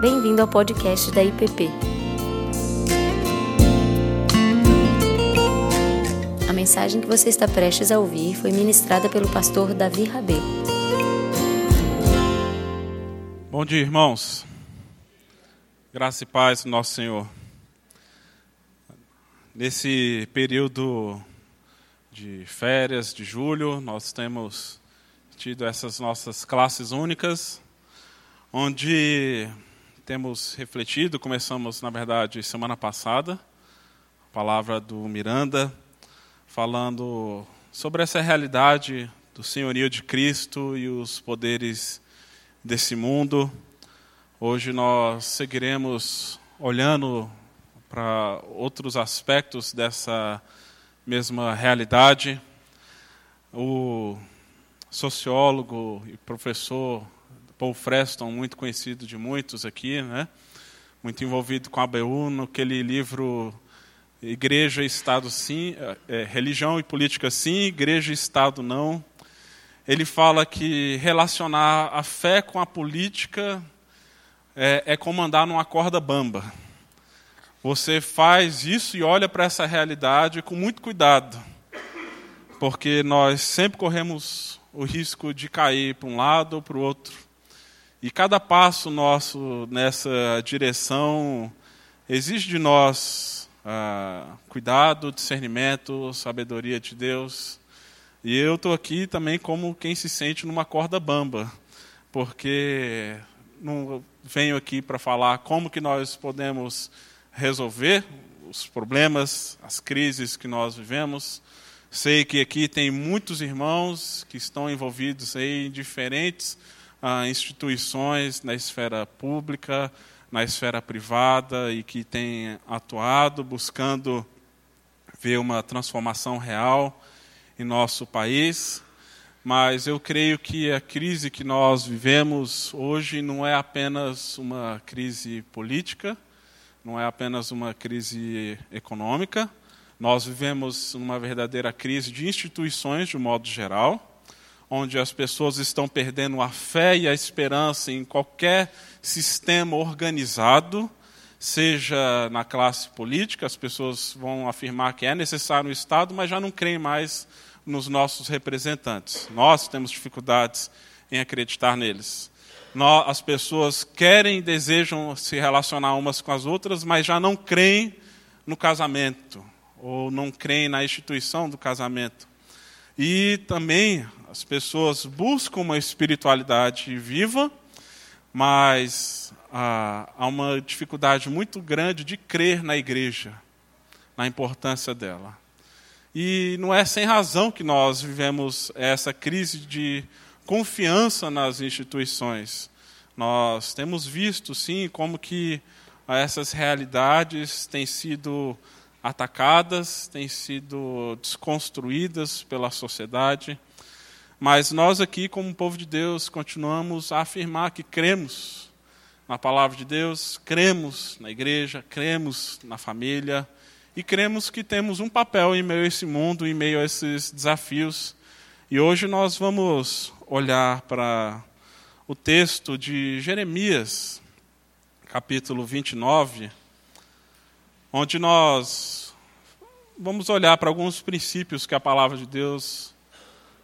Bem-vindo ao podcast da IPP. A mensagem que você está prestes a ouvir foi ministrada pelo pastor Davi Rabelo. Bom dia, irmãos. Graça e paz do nosso Senhor. Nesse período de férias de julho, nós temos tido essas nossas classes únicas, onde temos refletido, começamos, na verdade, semana passada, a palavra do Miranda, falando sobre essa realidade do senhorio de Cristo e os poderes desse mundo. Hoje nós seguiremos olhando para outros aspectos dessa mesma realidade. O sociólogo e professor Paul Freston, muito conhecido de muitos aqui, né? muito envolvido com a ABU, naquele livro Igreja e Estado sim, é, Religião e Política sim, Igreja e Estado não. Ele fala que relacionar a fé com a política é, é como andar numa corda bamba. Você faz isso e olha para essa realidade com muito cuidado, porque nós sempre corremos o risco de cair para um lado ou para o outro. E cada passo nosso nessa direção exige de nós ah, cuidado, discernimento, sabedoria de Deus. E eu estou aqui também como quem se sente numa corda bamba, porque não venho aqui para falar como que nós podemos resolver os problemas, as crises que nós vivemos. Sei que aqui tem muitos irmãos que estão envolvidos em diferentes ah, instituições na esfera pública, na esfera privada e que têm atuado buscando ver uma transformação real em nosso país mas eu creio que a crise que nós vivemos hoje não é apenas uma crise política, não é apenas uma crise econômica. Nós vivemos uma verdadeira crise de instituições, de um modo geral, onde as pessoas estão perdendo a fé e a esperança em qualquer sistema organizado, seja na classe política, as pessoas vão afirmar que é necessário o Estado, mas já não creem mais nos nossos representantes. Nós temos dificuldades em acreditar neles. Nós, as pessoas querem e desejam se relacionar umas com as outras, mas já não creem no casamento, ou não creem na instituição do casamento. E também as pessoas buscam uma espiritualidade viva, mas ah, há uma dificuldade muito grande de crer na igreja, na importância dela. E não é sem razão que nós vivemos essa crise de confiança nas instituições. Nós temos visto, sim, como que essas realidades têm sido atacadas, têm sido desconstruídas pela sociedade. Mas nós aqui, como povo de Deus, continuamos a afirmar que cremos na palavra de Deus, cremos na igreja, cremos na família, e cremos que temos um papel em meio a esse mundo, em meio a esses desafios. E hoje nós vamos olhar para o texto de Jeremias, capítulo 29, onde nós vamos olhar para alguns princípios que a palavra de Deus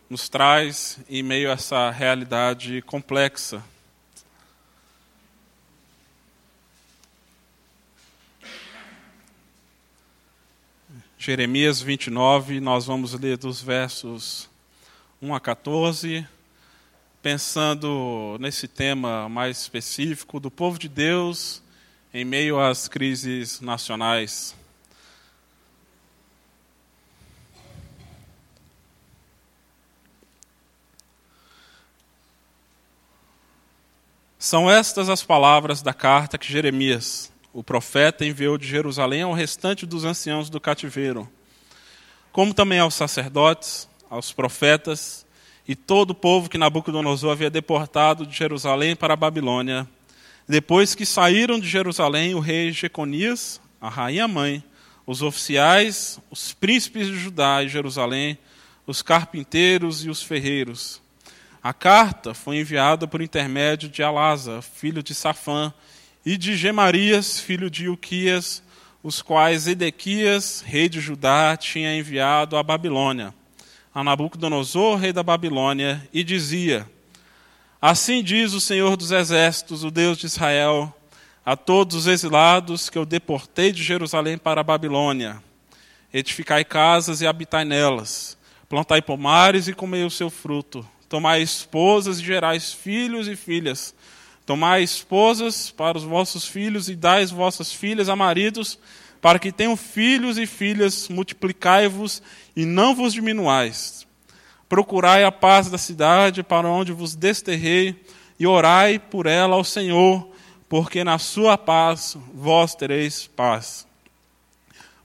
nos traz em meio a essa realidade complexa. Jeremias 29, nós vamos ler dos versos 1 a 14, pensando nesse tema mais específico do povo de Deus em meio às crises nacionais. São estas as palavras da carta que Jeremias, o profeta enviou de Jerusalém ao restante dos anciãos do cativeiro, como também aos sacerdotes, aos profetas e todo o povo que Nabucodonosor havia deportado de Jerusalém para a Babilônia. Depois que saíram de Jerusalém, o rei Jeconias, a rainha mãe, os oficiais, os príncipes de Judá e Jerusalém, os carpinteiros e os ferreiros. A carta foi enviada por intermédio de Alasa, filho de Safã, e de Gemarias, filho de Uquias, os quais Edequias, rei de Judá, tinha enviado à Babilônia, a Nabucodonosor, rei da Babilônia, e dizia: Assim diz o Senhor dos Exércitos, o Deus de Israel, a todos os exilados que eu deportei de Jerusalém para a Babilônia: Edificai casas e habitai nelas, plantai pomares e comei o seu fruto, tomai esposas e gerais filhos e filhas. Tomai esposas para os vossos filhos e dai vossas filhas a maridos, para que tenham filhos e filhas, multiplicai-vos e não vos diminuais. Procurai a paz da cidade para onde vos desterrei e orai por ela ao Senhor, porque na sua paz vós tereis paz.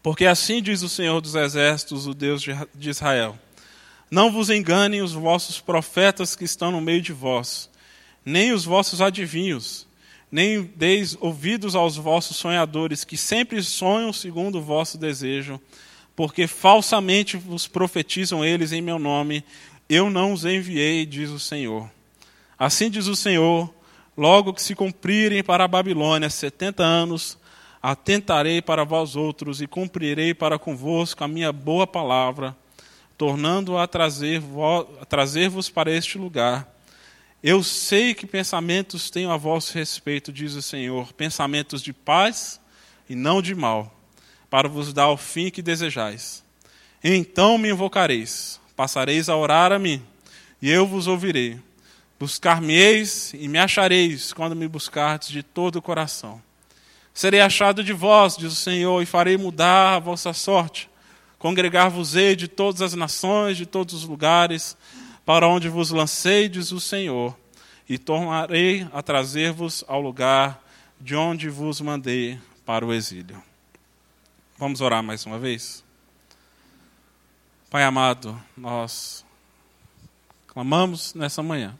Porque assim diz o Senhor dos Exércitos, o Deus de Israel: Não vos enganem os vossos profetas que estão no meio de vós nem os vossos adivinhos, nem deis ouvidos aos vossos sonhadores, que sempre sonham segundo o vosso desejo, porque falsamente vos profetizam eles em meu nome, eu não os enviei, diz o Senhor. Assim diz o Senhor: logo que se cumprirem para a Babilônia setenta anos, atentarei para vós outros e cumprirei para convosco a minha boa palavra, tornando-a a trazer-vos trazer para este lugar eu sei que pensamentos tenho a vosso respeito, diz o Senhor, pensamentos de paz e não de mal, para vos dar o fim que desejais. Então me invocareis, passareis a orar a mim, e eu vos ouvirei. Buscar-me-eis e me achareis quando me buscardes de todo o coração. Serei achado de vós, diz o Senhor, e farei mudar a vossa sorte. Congregar-vos-ei de todas as nações, de todos os lugares, para onde vos lancei, diz o Senhor, e tornarei a trazer-vos ao lugar de onde vos mandei para o exílio. Vamos orar mais uma vez? Pai amado, nós clamamos nessa manhã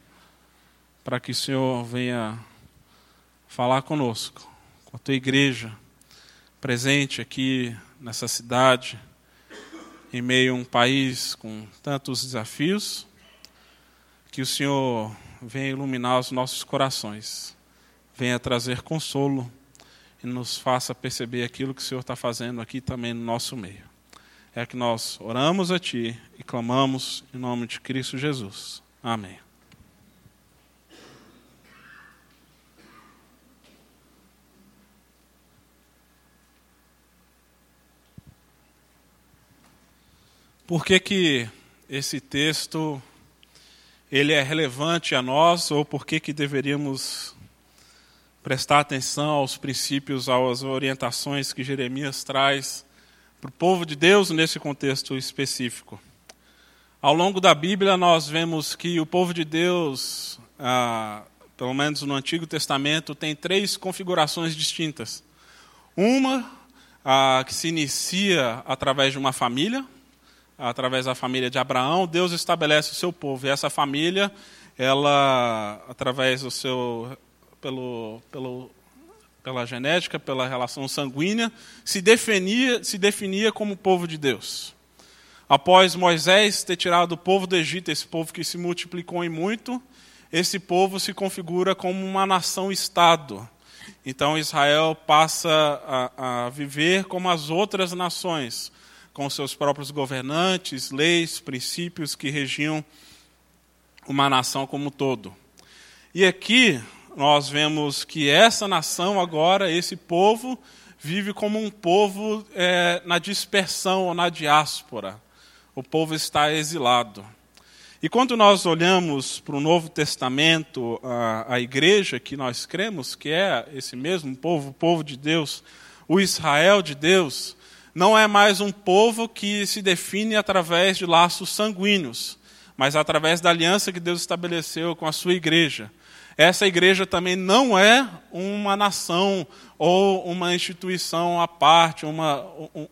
para que o Senhor venha falar conosco, com a tua igreja presente aqui nessa cidade, em meio a um país com tantos desafios que o Senhor venha iluminar os nossos corações, venha trazer consolo e nos faça perceber aquilo que o Senhor está fazendo aqui também no nosso meio. É que nós oramos a Ti e clamamos em nome de Cristo Jesus. Amém. Por que, que esse texto ele é relevante a nós ou por que, que deveríamos prestar atenção aos princípios, às orientações que Jeremias traz para o povo de Deus nesse contexto específico. Ao longo da Bíblia, nós vemos que o povo de Deus, ah, pelo menos no Antigo Testamento, tem três configurações distintas. Uma ah, que se inicia através de uma família, através da família de Abraão, Deus estabelece o seu povo. E essa família, ela, através do seu, pelo, pelo, pela genética, pela relação sanguínea, se definia, se definia como povo de Deus. Após Moisés ter tirado o povo do Egito, esse povo que se multiplicou em muito, esse povo se configura como uma nação-estado. Então Israel passa a, a viver como as outras nações, com seus próprios governantes, leis, princípios que regiam uma nação como um todo. E aqui nós vemos que essa nação agora, esse povo, vive como um povo é, na dispersão ou na diáspora. O povo está exilado. E quando nós olhamos para o Novo Testamento, a, a igreja que nós cremos, que é esse mesmo povo, o povo de Deus, o Israel de Deus, não é mais um povo que se define através de laços sanguíneos, mas através da aliança que Deus estabeleceu com a sua igreja. Essa igreja também não é uma nação ou uma instituição à parte, uma,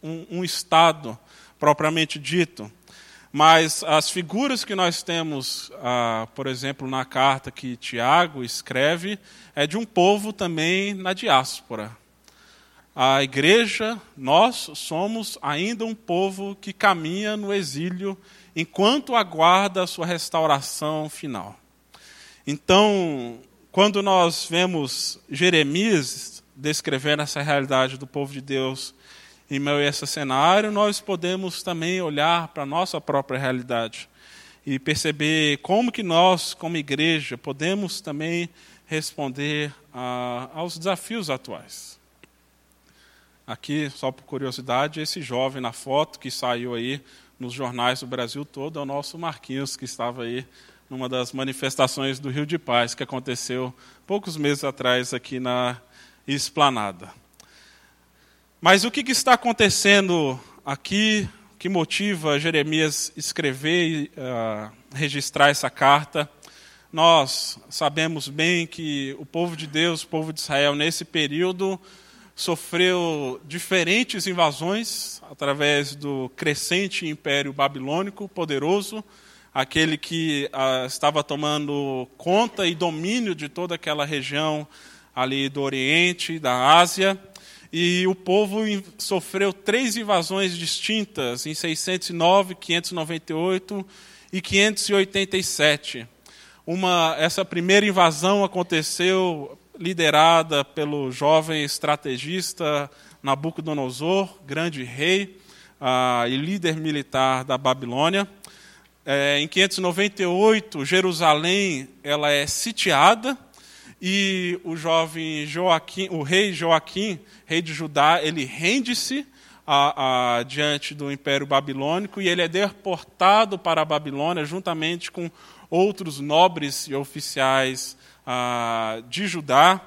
um, um Estado propriamente dito. Mas as figuras que nós temos, ah, por exemplo, na carta que Tiago escreve, é de um povo também na diáspora a igreja, nós somos ainda um povo que caminha no exílio enquanto aguarda a sua restauração final. Então, quando nós vemos Jeremias descrevendo essa realidade do povo de Deus em meio a esse cenário, nós podemos também olhar para a nossa própria realidade e perceber como que nós, como igreja, podemos também responder a, aos desafios atuais. Aqui, só por curiosidade, esse jovem na foto que saiu aí nos jornais do Brasil todo é o nosso Marquinhos, que estava aí numa das manifestações do Rio de Paz, que aconteceu poucos meses atrás aqui na Esplanada. Mas o que, que está acontecendo aqui que motiva Jeremias escrever e uh, registrar essa carta? Nós sabemos bem que o povo de Deus, o povo de Israel, nesse período, sofreu diferentes invasões através do crescente império babilônico poderoso, aquele que uh, estava tomando conta e domínio de toda aquela região ali do Oriente, da Ásia. E o povo sofreu três invasões distintas em 609, 598 e 587. Uma, essa primeira invasão aconteceu liderada pelo jovem estrategista Nabucodonosor, grande rei uh, e líder militar da Babilônia. É, em 598, Jerusalém ela é sitiada e o jovem Joaquim, o rei Joaquim, rei de Judá, ele rende-se diante do Império Babilônico e ele é deportado para a Babilônia juntamente com outros nobres e oficiais de Judá.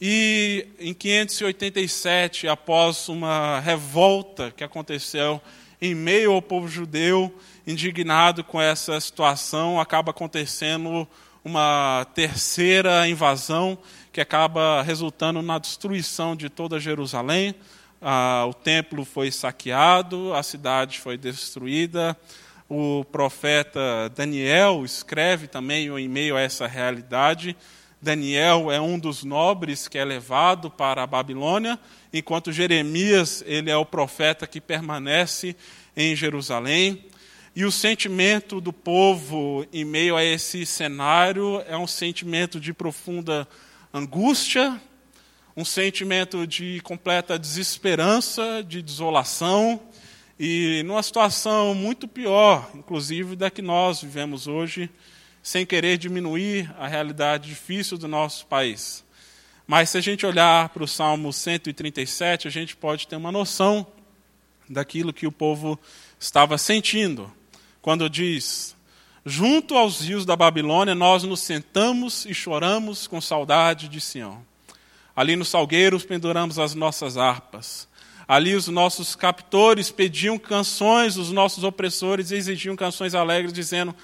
E em 587, após uma revolta que aconteceu em meio ao povo judeu, indignado com essa situação, acaba acontecendo uma terceira invasão que acaba resultando na destruição de toda Jerusalém. Ah, o templo foi saqueado, a cidade foi destruída. O profeta Daniel escreve também em meio a essa realidade. Daniel é um dos nobres que é levado para a Babilônia, enquanto Jeremias ele é o profeta que permanece em Jerusalém. E o sentimento do povo em meio a esse cenário é um sentimento de profunda angústia, um sentimento de completa desesperança, de desolação, e numa situação muito pior, inclusive, da que nós vivemos hoje, sem querer diminuir a realidade difícil do nosso país. Mas se a gente olhar para o Salmo 137, a gente pode ter uma noção daquilo que o povo estava sentindo quando diz: Junto aos rios da Babilônia, nós nos sentamos e choramos com saudade de Sião. Ali nos salgueiros penduramos as nossas harpas. Ali os nossos captores pediam canções, os nossos opressores exigiam canções alegres, dizendo: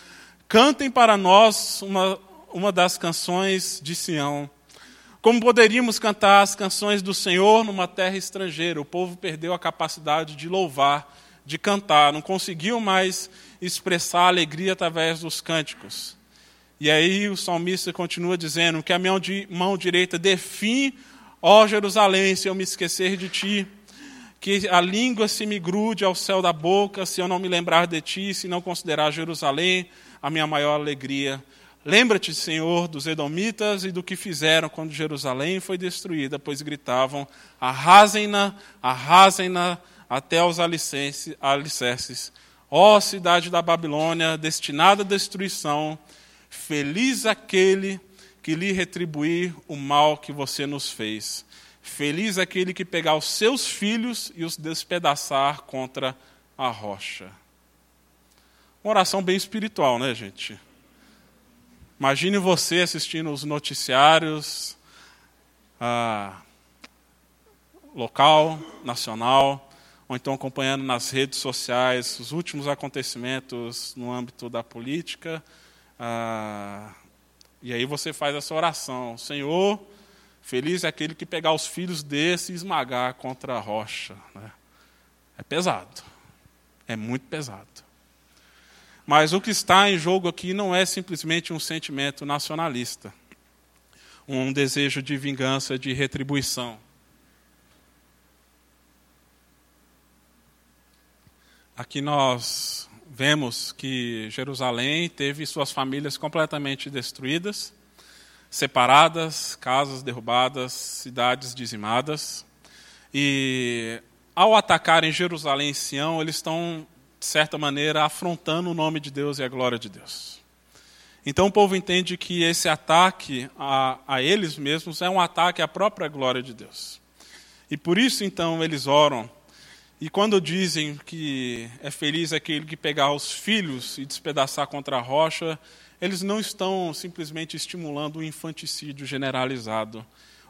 Cantem para nós uma, uma das canções de Sião. Como poderíamos cantar as canções do Senhor numa terra estrangeira? O povo perdeu a capacidade de louvar, de cantar, não conseguiu mais expressar alegria através dos cânticos. E aí o salmista continua dizendo que a minha mão direita define, ó Jerusalém, se eu me esquecer de ti, que a língua se me grude ao céu da boca, se eu não me lembrar de ti, se não considerar Jerusalém a minha maior alegria. Lembra-te, Senhor, dos Edomitas e do que fizeram quando Jerusalém foi destruída, pois gritavam: arrasem-na, arrasem-na até os alicerces. Ó cidade da Babilônia, destinada à destruição, feliz aquele que lhe retribuir o mal que você nos fez. Feliz aquele que pegar os seus filhos e os despedaçar contra a rocha. Uma oração bem espiritual, né, gente? Imagine você assistindo os noticiários ah, local, nacional, ou então acompanhando nas redes sociais os últimos acontecimentos no âmbito da política. Ah, e aí você faz essa oração: Senhor, feliz é aquele que pegar os filhos desse e esmagar contra a rocha. Né? É pesado, é muito pesado. Mas o que está em jogo aqui não é simplesmente um sentimento nacionalista, um desejo de vingança, de retribuição. Aqui nós vemos que Jerusalém teve suas famílias completamente destruídas. separadas, casas derrubadas, cidades dizimadas. E ao atacarem Jerusalém e Sião, eles estão, de certa maneira, afrontando o nome de Deus e a glória de Deus. Então o povo entende que esse ataque a, a eles mesmos é um ataque à própria glória de Deus. E por isso, então, eles oram. E quando dizem que é feliz aquele que pegar os filhos e despedaçar contra a rocha, eles não estão simplesmente estimulando o infanticídio generalizado.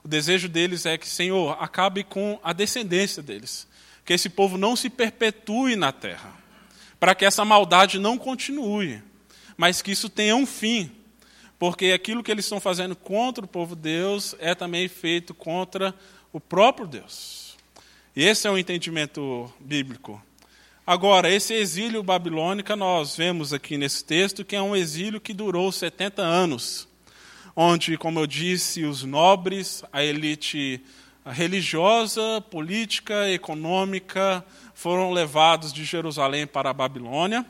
O desejo deles é que, Senhor, acabe com a descendência deles, que esse povo não se perpetue na terra, para que essa maldade não continue, mas que isso tenha um fim, porque aquilo que eles estão fazendo contra o povo de Deus é também feito contra o próprio Deus. Esse é o entendimento bíblico. Agora, esse exílio babilônico, nós vemos aqui nesse texto que é um exílio que durou 70 anos, onde, como eu disse, os nobres, a elite religiosa, política, econômica, foram levados de Jerusalém para a Babilônia,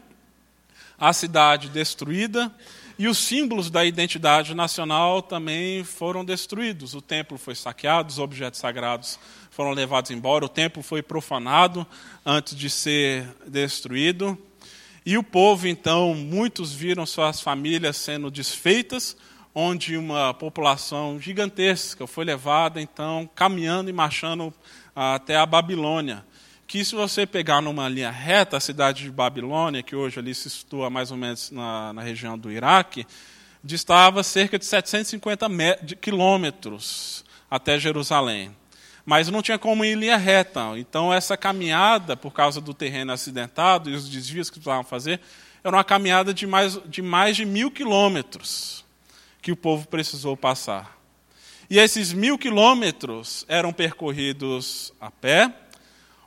a cidade destruída, e os símbolos da identidade nacional também foram destruídos. O templo foi saqueado, os objetos sagrados foram levados embora, o templo foi profanado antes de ser destruído. E o povo, então, muitos viram suas famílias sendo desfeitas, onde uma população gigantesca foi levada, então, caminhando e marchando até a Babilônia que se você pegar numa linha reta a cidade de Babilônia, que hoje ali se situa mais ou menos na, na região do Iraque, distava cerca de 750 quilômetros até Jerusalém. Mas não tinha como ir em linha reta. Então, essa caminhada, por causa do terreno acidentado e os desvios que precisavam fazer, era uma caminhada de mais de, mais de mil quilômetros que o povo precisou passar. E esses mil quilômetros eram percorridos a pé,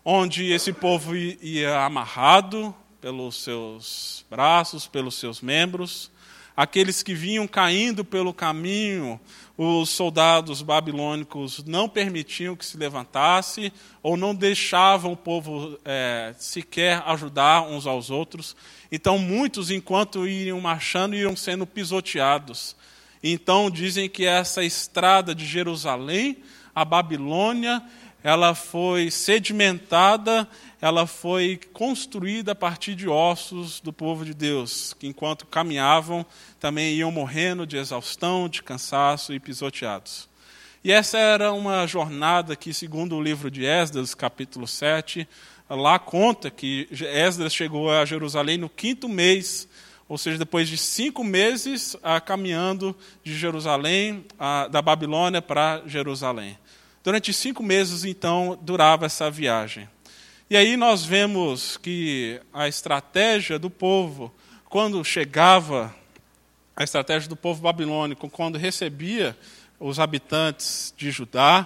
onde esse povo ia amarrado pelos seus braços, pelos seus membros. Aqueles que vinham caindo pelo caminho, os soldados babilônicos não permitiam que se levantasse ou não deixavam o povo é, sequer ajudar uns aos outros. Então, muitos, enquanto iam marchando, iam sendo pisoteados. Então, dizem que essa estrada de Jerusalém a Babilônia ela foi sedimentada, ela foi construída a partir de ossos do povo de Deus, que enquanto caminhavam também iam morrendo de exaustão, de cansaço e pisoteados. E essa era uma jornada que, segundo o livro de Esdras, capítulo 7, lá conta que Esdras chegou a Jerusalém no quinto mês, ou seja, depois de cinco meses ah, caminhando de Jerusalém, da Babilônia para Jerusalém. Durante cinco meses, então, durava essa viagem. E aí nós vemos que a estratégia do povo, quando chegava, a estratégia do povo babilônico, quando recebia os habitantes de Judá,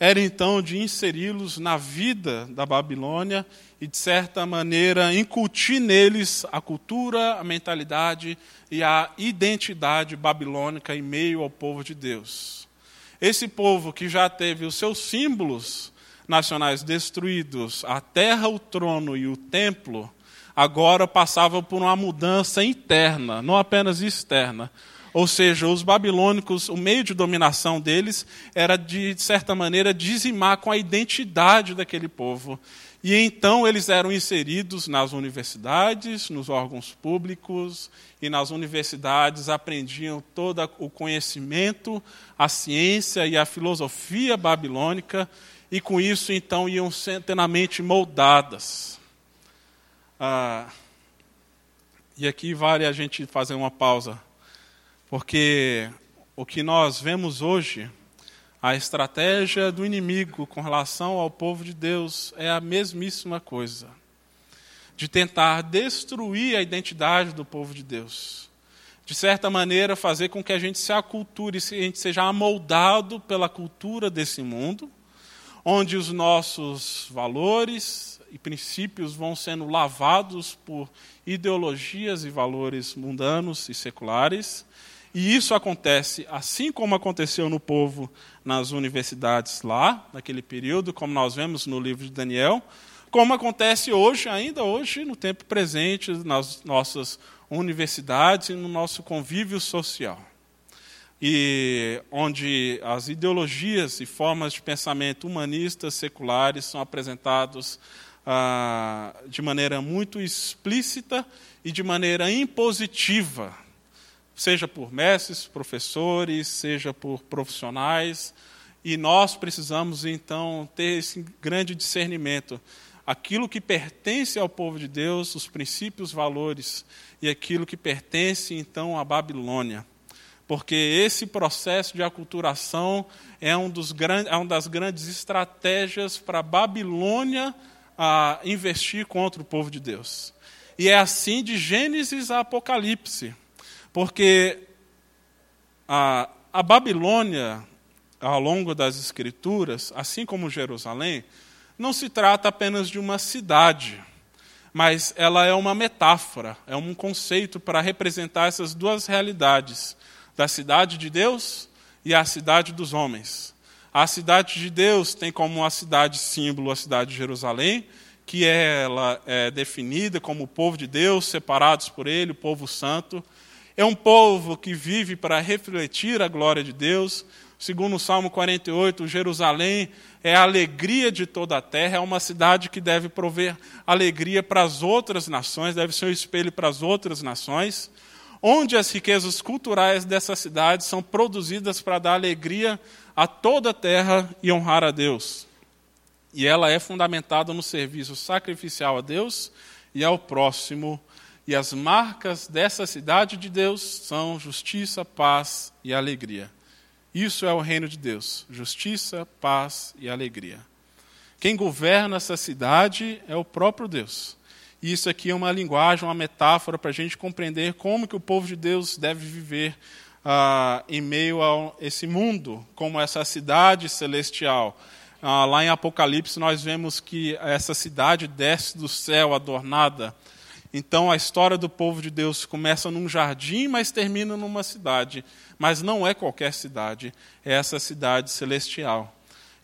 era então de inseri-los na vida da Babilônia e, de certa maneira, incutir neles a cultura, a mentalidade e a identidade babilônica em meio ao povo de Deus. Esse povo que já teve os seus símbolos nacionais destruídos, a terra, o trono e o templo, agora passava por uma mudança interna, não apenas externa. Ou seja, os babilônicos, o meio de dominação deles era, de certa maneira, dizimar com a identidade daquele povo. E então eles eram inseridos nas universidades, nos órgãos públicos, e nas universidades aprendiam todo o conhecimento, a ciência e a filosofia babilônica, e com isso então iam centenamente moldadas. Ah, e aqui vale a gente fazer uma pausa, porque o que nós vemos hoje a estratégia do inimigo com relação ao povo de Deus é a mesmíssima coisa. De tentar destruir a identidade do povo de Deus. De certa maneira, fazer com que a gente se aculture, a gente seja amoldado pela cultura desse mundo, onde os nossos valores e princípios vão sendo lavados por ideologias e valores mundanos e seculares e isso acontece assim como aconteceu no povo nas universidades lá, naquele período, como nós vemos no livro de Daniel, como acontece hoje, ainda hoje, no tempo presente, nas nossas universidades e no nosso convívio social. E onde as ideologias e formas de pensamento humanistas seculares são apresentados ah, de maneira muito explícita e de maneira impositiva, seja por mestres, professores, seja por profissionais, e nós precisamos então ter esse grande discernimento. Aquilo que pertence ao povo de Deus, os princípios, valores, e aquilo que pertence então à Babilônia. Porque esse processo de aculturação é, um dos grandes, é uma das grandes estratégias para a Babilônia investir contra o povo de Deus. E é assim de Gênesis a Apocalipse. Porque a, a Babilônia, ao longo das Escrituras, assim como Jerusalém, não se trata apenas de uma cidade, mas ela é uma metáfora, é um conceito para representar essas duas realidades, da cidade de Deus e a cidade dos homens. A cidade de Deus tem como a cidade símbolo a cidade de Jerusalém, que ela é definida como o povo de Deus, separados por Ele, o povo santo. É um povo que vive para refletir a glória de Deus, Segundo o Salmo 48, Jerusalém é a alegria de toda a terra, é uma cidade que deve prover alegria para as outras nações, deve ser um espelho para as outras nações, onde as riquezas culturais dessa cidade são produzidas para dar alegria a toda a terra e honrar a Deus. E ela é fundamentada no serviço sacrificial a Deus e ao próximo. E as marcas dessa cidade de Deus são justiça, paz e alegria. Isso é o reino de Deus: justiça, paz e alegria. Quem governa essa cidade é o próprio Deus. Isso aqui é uma linguagem, uma metáfora para a gente compreender como que o povo de Deus deve viver ah, em meio a esse mundo, como essa cidade celestial. Ah, lá em Apocalipse nós vemos que essa cidade desce do céu adornada então a história do povo de Deus começa num jardim, mas termina numa cidade. Mas não é qualquer cidade, é essa cidade celestial.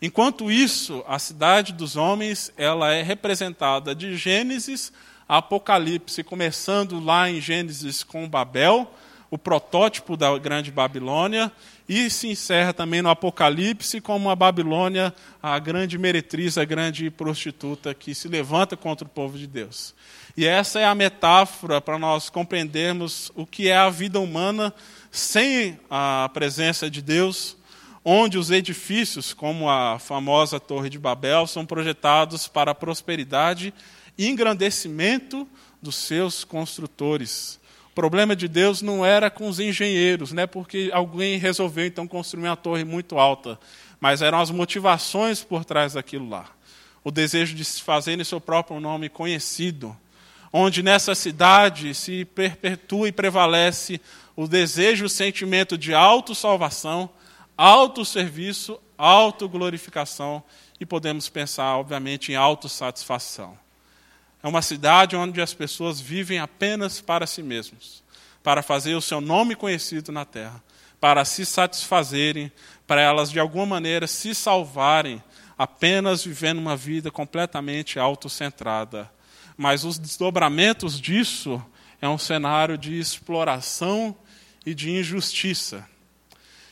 Enquanto isso, a cidade dos homens, ela é representada de Gênesis Apocalipse, começando lá em Gênesis com Babel, o protótipo da grande Babilônia, e se encerra também no Apocalipse como a Babilônia, a grande meretriz, a grande prostituta que se levanta contra o povo de Deus. E essa é a metáfora para nós compreendermos o que é a vida humana sem a presença de Deus, onde os edifícios, como a famosa Torre de Babel, são projetados para a prosperidade engrandecimento dos seus construtores. O problema de Deus não era com os engenheiros, né, porque alguém resolveu então construir uma torre muito alta, mas eram as motivações por trás daquilo lá. O desejo de se fazer em seu próprio nome conhecido, onde nessa cidade se perpetua e prevalece o desejo o sentimento de autossalvação, autosserviço, autoglorificação e podemos pensar, obviamente, em autossatisfação. É uma cidade onde as pessoas vivem apenas para si mesmos, para fazer o seu nome conhecido na terra, para se satisfazerem, para elas de alguma maneira se salvarem, apenas vivendo uma vida completamente autocentrada mas os desdobramentos disso é um cenário de exploração e de injustiça.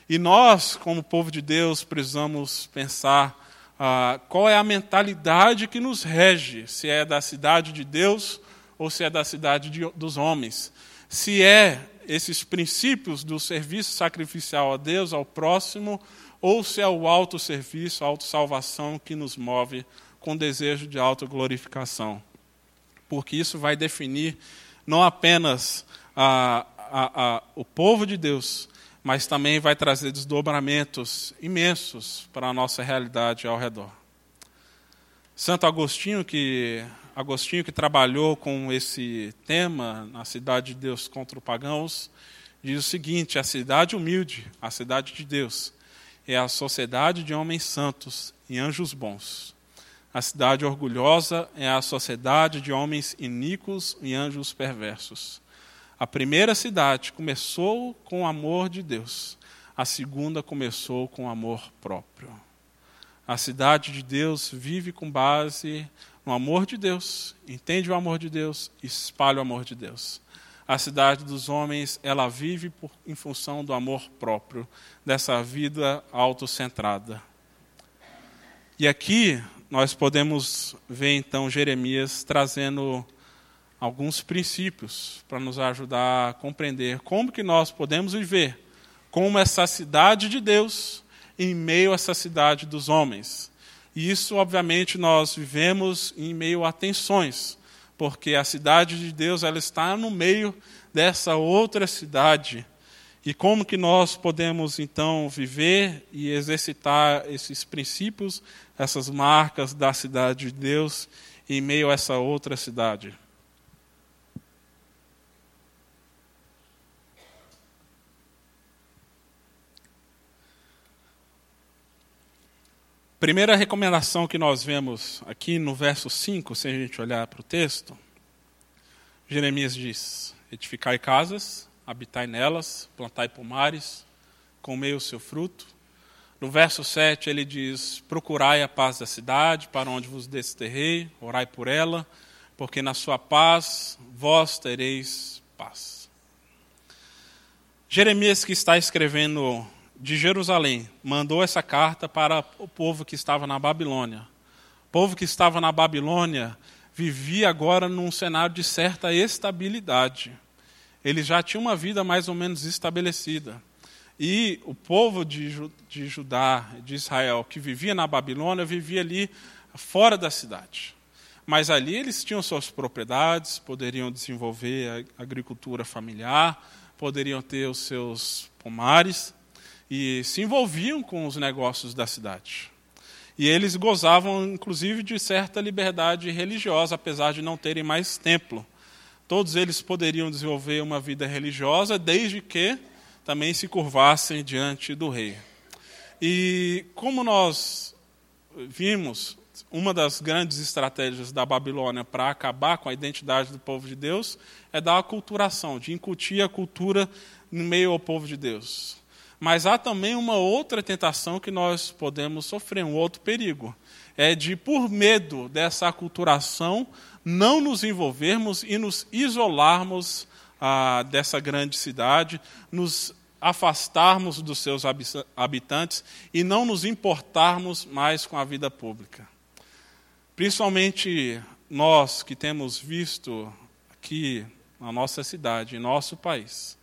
E nós, como povo de Deus, precisamos pensar ah, qual é a mentalidade que nos rege, se é da cidade de Deus ou se é da cidade de, dos homens. Se é esses princípios do serviço sacrificial a Deus, ao próximo, ou se é o autosserviço, a autossalvação que nos move com desejo de autoglorificação porque isso vai definir não apenas a, a, a, o povo de Deus, mas também vai trazer desdobramentos imensos para a nossa realidade ao redor. Santo Agostinho, que Agostinho que trabalhou com esse tema na cidade de Deus contra os pagãos, diz o seguinte: a cidade humilde, a cidade de Deus, é a sociedade de homens santos e anjos bons. A cidade orgulhosa é a sociedade de homens iníquos e anjos perversos. A primeira cidade começou com o amor de Deus, a segunda começou com o amor próprio. A cidade de Deus vive com base no amor de Deus, entende o amor de Deus, espalha o amor de Deus. a cidade dos homens, ela vive por, em função do amor próprio, dessa vida autocentrada. E aqui nós podemos ver então Jeremias trazendo alguns princípios para nos ajudar a compreender como que nós podemos viver como essa cidade de Deus em meio a essa cidade dos homens. E isso, obviamente, nós vivemos em meio a tensões porque a cidade de Deus ela está no meio dessa outra cidade. E como que nós podemos então viver e exercitar esses princípios, essas marcas da cidade de Deus em meio a essa outra cidade? Primeira recomendação que nós vemos aqui no verso 5, se a gente olhar para o texto, Jeremias diz: Edificai casas, habitai nelas, plantai pomares, comei o seu fruto. No verso 7 ele diz: Procurai a paz da cidade, para onde vos desterrei, orai por ela, porque na sua paz vós tereis paz. Jeremias, que está escrevendo de Jerusalém mandou essa carta para o povo que estava na Babilônia. O povo que estava na Babilônia vivia agora num cenário de certa estabilidade. Eles já tinham uma vida mais ou menos estabelecida. E o povo de, de Judá, de Israel, que vivia na Babilônia, vivia ali fora da cidade. Mas ali eles tinham suas propriedades, poderiam desenvolver a agricultura familiar, poderiam ter os seus pomares e se envolviam com os negócios da cidade. E eles gozavam, inclusive, de certa liberdade religiosa, apesar de não terem mais templo. Todos eles poderiam desenvolver uma vida religiosa, desde que também se curvassem diante do rei. E como nós vimos, uma das grandes estratégias da Babilônia para acabar com a identidade do povo de Deus é dar a culturação, de incutir a cultura no meio ao povo de Deus. Mas há também uma outra tentação que nós podemos sofrer, um outro perigo. É de, por medo dessa aculturação, não nos envolvermos e nos isolarmos ah, dessa grande cidade, nos afastarmos dos seus habitantes e não nos importarmos mais com a vida pública. Principalmente nós que temos visto aqui na nossa cidade, em nosso país,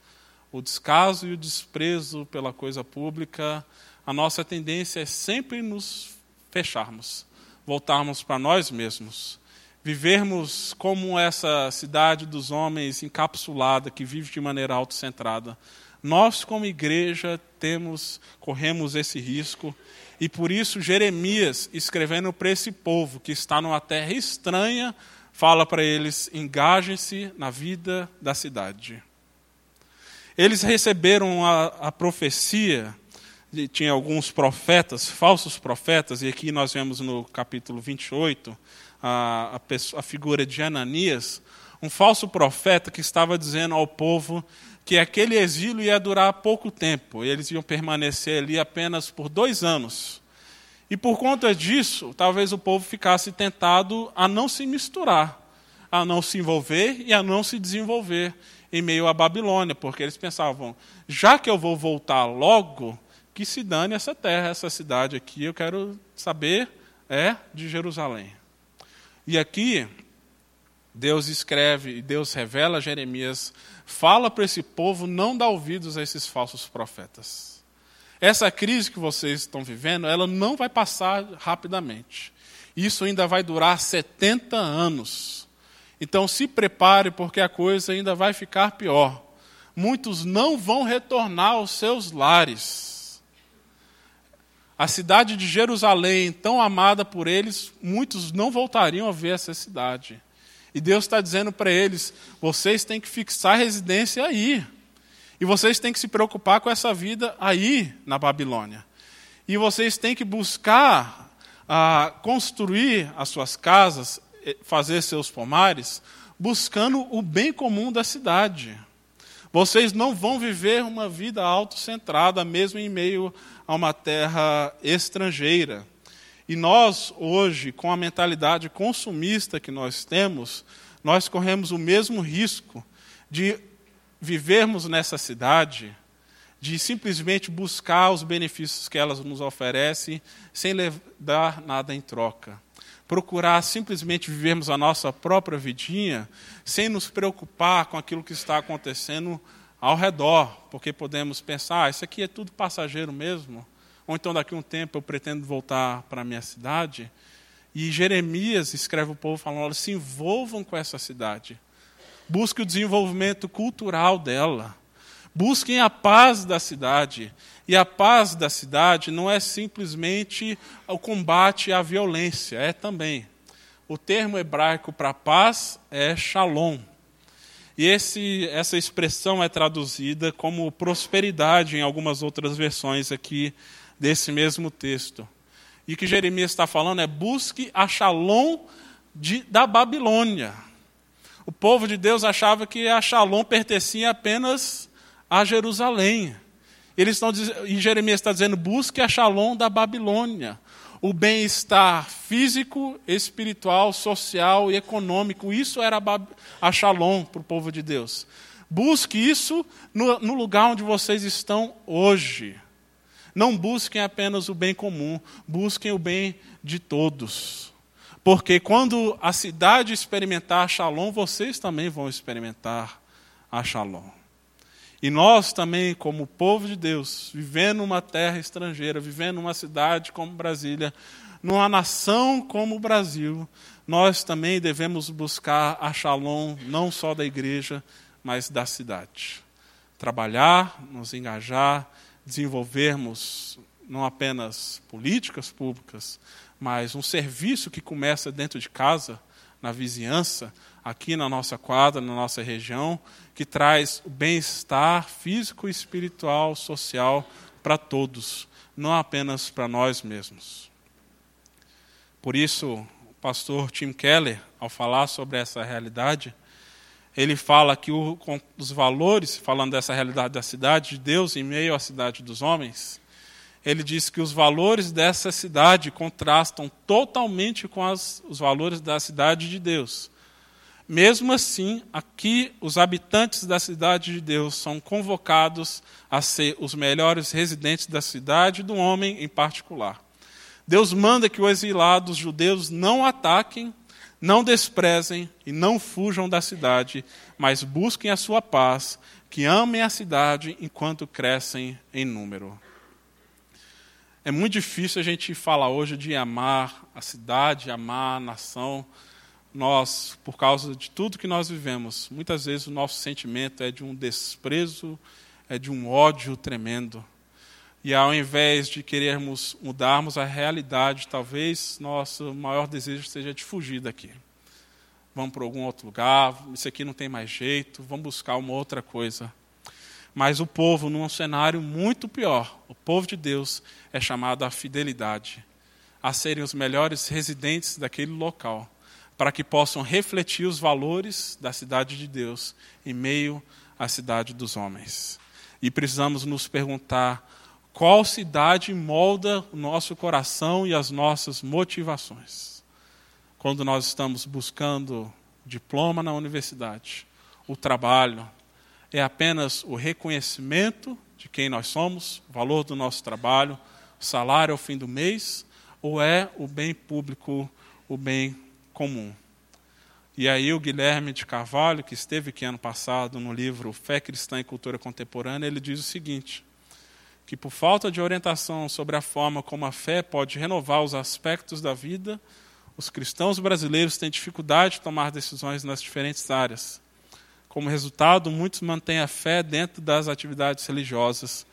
o descaso e o desprezo pela coisa pública, a nossa tendência é sempre nos fecharmos, voltarmos para nós mesmos, vivermos como essa cidade dos homens encapsulada que vive de maneira autocentrada. Nós, como igreja, temos, corremos esse risco e por isso Jeremias, escrevendo para esse povo que está numa terra estranha, fala para eles: engajem-se na vida da cidade. Eles receberam a, a profecia, tinha alguns profetas, falsos profetas, e aqui nós vemos no capítulo 28 a, a, a figura de Ananias, um falso profeta que estava dizendo ao povo que aquele exílio ia durar pouco tempo, eles iam permanecer ali apenas por dois anos. E por conta disso, talvez o povo ficasse tentado a não se misturar, a não se envolver e a não se desenvolver em meio à Babilônia, porque eles pensavam, já que eu vou voltar logo, que se dane essa terra, essa cidade aqui, eu quero saber é de Jerusalém. E aqui Deus escreve Deus revela a Jeremias, fala para esse povo não dar ouvidos a esses falsos profetas. Essa crise que vocês estão vivendo, ela não vai passar rapidamente. Isso ainda vai durar 70 anos. Então se prepare, porque a coisa ainda vai ficar pior. Muitos não vão retornar aos seus lares. A cidade de Jerusalém, tão amada por eles, muitos não voltariam a ver essa cidade. E Deus está dizendo para eles: vocês têm que fixar residência aí. E vocês têm que se preocupar com essa vida aí na Babilônia. E vocês têm que buscar ah, construir as suas casas fazer seus pomares buscando o bem comum da cidade. Vocês não vão viver uma vida autocentrada, mesmo em meio a uma terra estrangeira. E nós, hoje, com a mentalidade consumista que nós temos, nós corremos o mesmo risco de vivermos nessa cidade, de simplesmente buscar os benefícios que elas nos oferecem, sem dar nada em troca. Procurar simplesmente vivermos a nossa própria vidinha, sem nos preocupar com aquilo que está acontecendo ao redor, porque podemos pensar, ah, isso aqui é tudo passageiro mesmo, ou então daqui a um tempo eu pretendo voltar para a minha cidade. E Jeremias escreve o povo falando: se envolvam com essa cidade, busque o desenvolvimento cultural dela, busquem a paz da cidade. E a paz da cidade não é simplesmente o combate à violência, é também. O termo hebraico para paz é shalom. E esse, essa expressão é traduzida como prosperidade em algumas outras versões aqui desse mesmo texto. E o que Jeremias está falando é: busque a Shalom de, da Babilônia. O povo de Deus achava que a Shalom pertencia apenas a Jerusalém. Eles estão, e Jeremias está dizendo: busque a Shalom da Babilônia. O bem-estar físico, espiritual, social e econômico. Isso era a Shalom para o povo de Deus. Busque isso no, no lugar onde vocês estão hoje. Não busquem apenas o bem comum, busquem o bem de todos. Porque quando a cidade experimentar a Shalom, vocês também vão experimentar a Shalom. E nós também, como povo de Deus, vivendo numa terra estrangeira, vivendo numa cidade como Brasília, numa nação como o Brasil, nós também devemos buscar a Shalom não só da igreja, mas da cidade. Trabalhar, nos engajar, desenvolvermos não apenas políticas públicas, mas um serviço que começa dentro de casa, na vizinhança, aqui na nossa quadra, na nossa região, que traz o bem-estar físico, espiritual, social para todos, não apenas para nós mesmos. Por isso, o pastor Tim Keller, ao falar sobre essa realidade, ele fala que o, os valores, falando dessa realidade da cidade de Deus em meio à cidade dos homens, ele diz que os valores dessa cidade contrastam totalmente com as, os valores da cidade de Deus. Mesmo assim, aqui os habitantes da cidade de Deus são convocados a ser os melhores residentes da cidade do homem em particular. Deus manda que os exilados judeus não ataquem não desprezem e não fujam da cidade, mas busquem a sua paz, que amem a cidade enquanto crescem em número. É muito difícil a gente falar hoje de amar a cidade, amar a nação. Nós, por causa de tudo que nós vivemos, muitas vezes o nosso sentimento é de um desprezo, é de um ódio tremendo. E ao invés de querermos mudarmos a realidade, talvez nosso maior desejo seja de fugir daqui. Vamos para algum outro lugar, isso aqui não tem mais jeito, vamos buscar uma outra coisa. Mas o povo, num cenário muito pior, o povo de Deus é chamado à fidelidade, a serem os melhores residentes daquele local, para que possam refletir os valores da cidade de Deus em meio à cidade dos homens. E precisamos nos perguntar qual cidade molda o nosso coração e as nossas motivações? Quando nós estamos buscando diploma na universidade, o trabalho, é apenas o reconhecimento de quem nós somos, o valor do nosso trabalho, o salário ao fim do mês, ou é o bem público, o bem comum? E aí o Guilherme de Carvalho, que esteve aqui ano passado no livro Fé Cristã e Cultura Contemporânea, ele diz o seguinte: que, por falta de orientação sobre a forma como a fé pode renovar os aspectos da vida, os cristãos brasileiros têm dificuldade de tomar decisões nas diferentes áreas. Como resultado, muitos mantêm a fé dentro das atividades religiosas,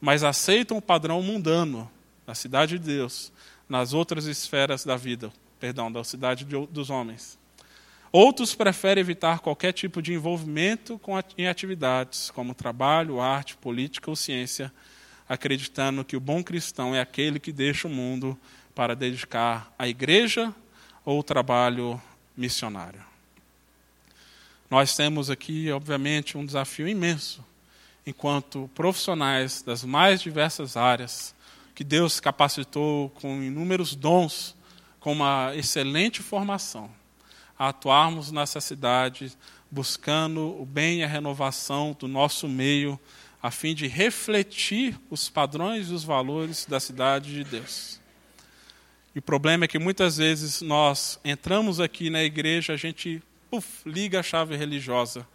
mas aceitam o padrão mundano na cidade de Deus, nas outras esferas da vida, perdão, da cidade de, dos homens. Outros preferem evitar qualquer tipo de envolvimento com, em atividades como trabalho, arte, política ou ciência, acreditando que o bom cristão é aquele que deixa o mundo para dedicar à igreja ou trabalho missionário. Nós temos aqui, obviamente, um desafio imenso, enquanto profissionais das mais diversas áreas, que Deus capacitou com inúmeros dons, com uma excelente formação, a atuarmos nessa cidade buscando o bem e a renovação do nosso meio, a fim de refletir os padrões e os valores da cidade de Deus. E o problema é que muitas vezes nós entramos aqui na igreja, a gente uf, liga a chave religiosa.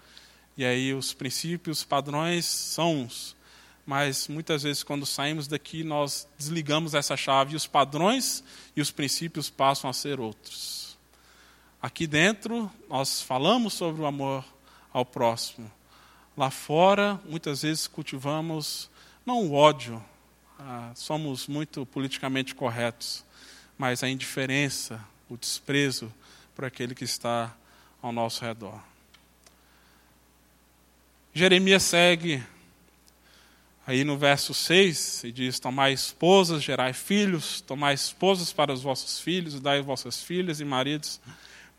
E aí os princípios, os padrões são uns. Mas muitas vezes, quando saímos daqui, nós desligamos essa chave e os padrões e os princípios passam a ser outros. Aqui dentro, nós falamos sobre o amor ao próximo. Lá fora, muitas vezes cultivamos não o ódio, ah, somos muito politicamente corretos, mas a indiferença, o desprezo por aquele que está ao nosso redor. Jeremias segue aí no verso 6 e diz: Tomai esposas, gerai filhos, tomai esposas para os vossos filhos, dai vossas filhas e maridos,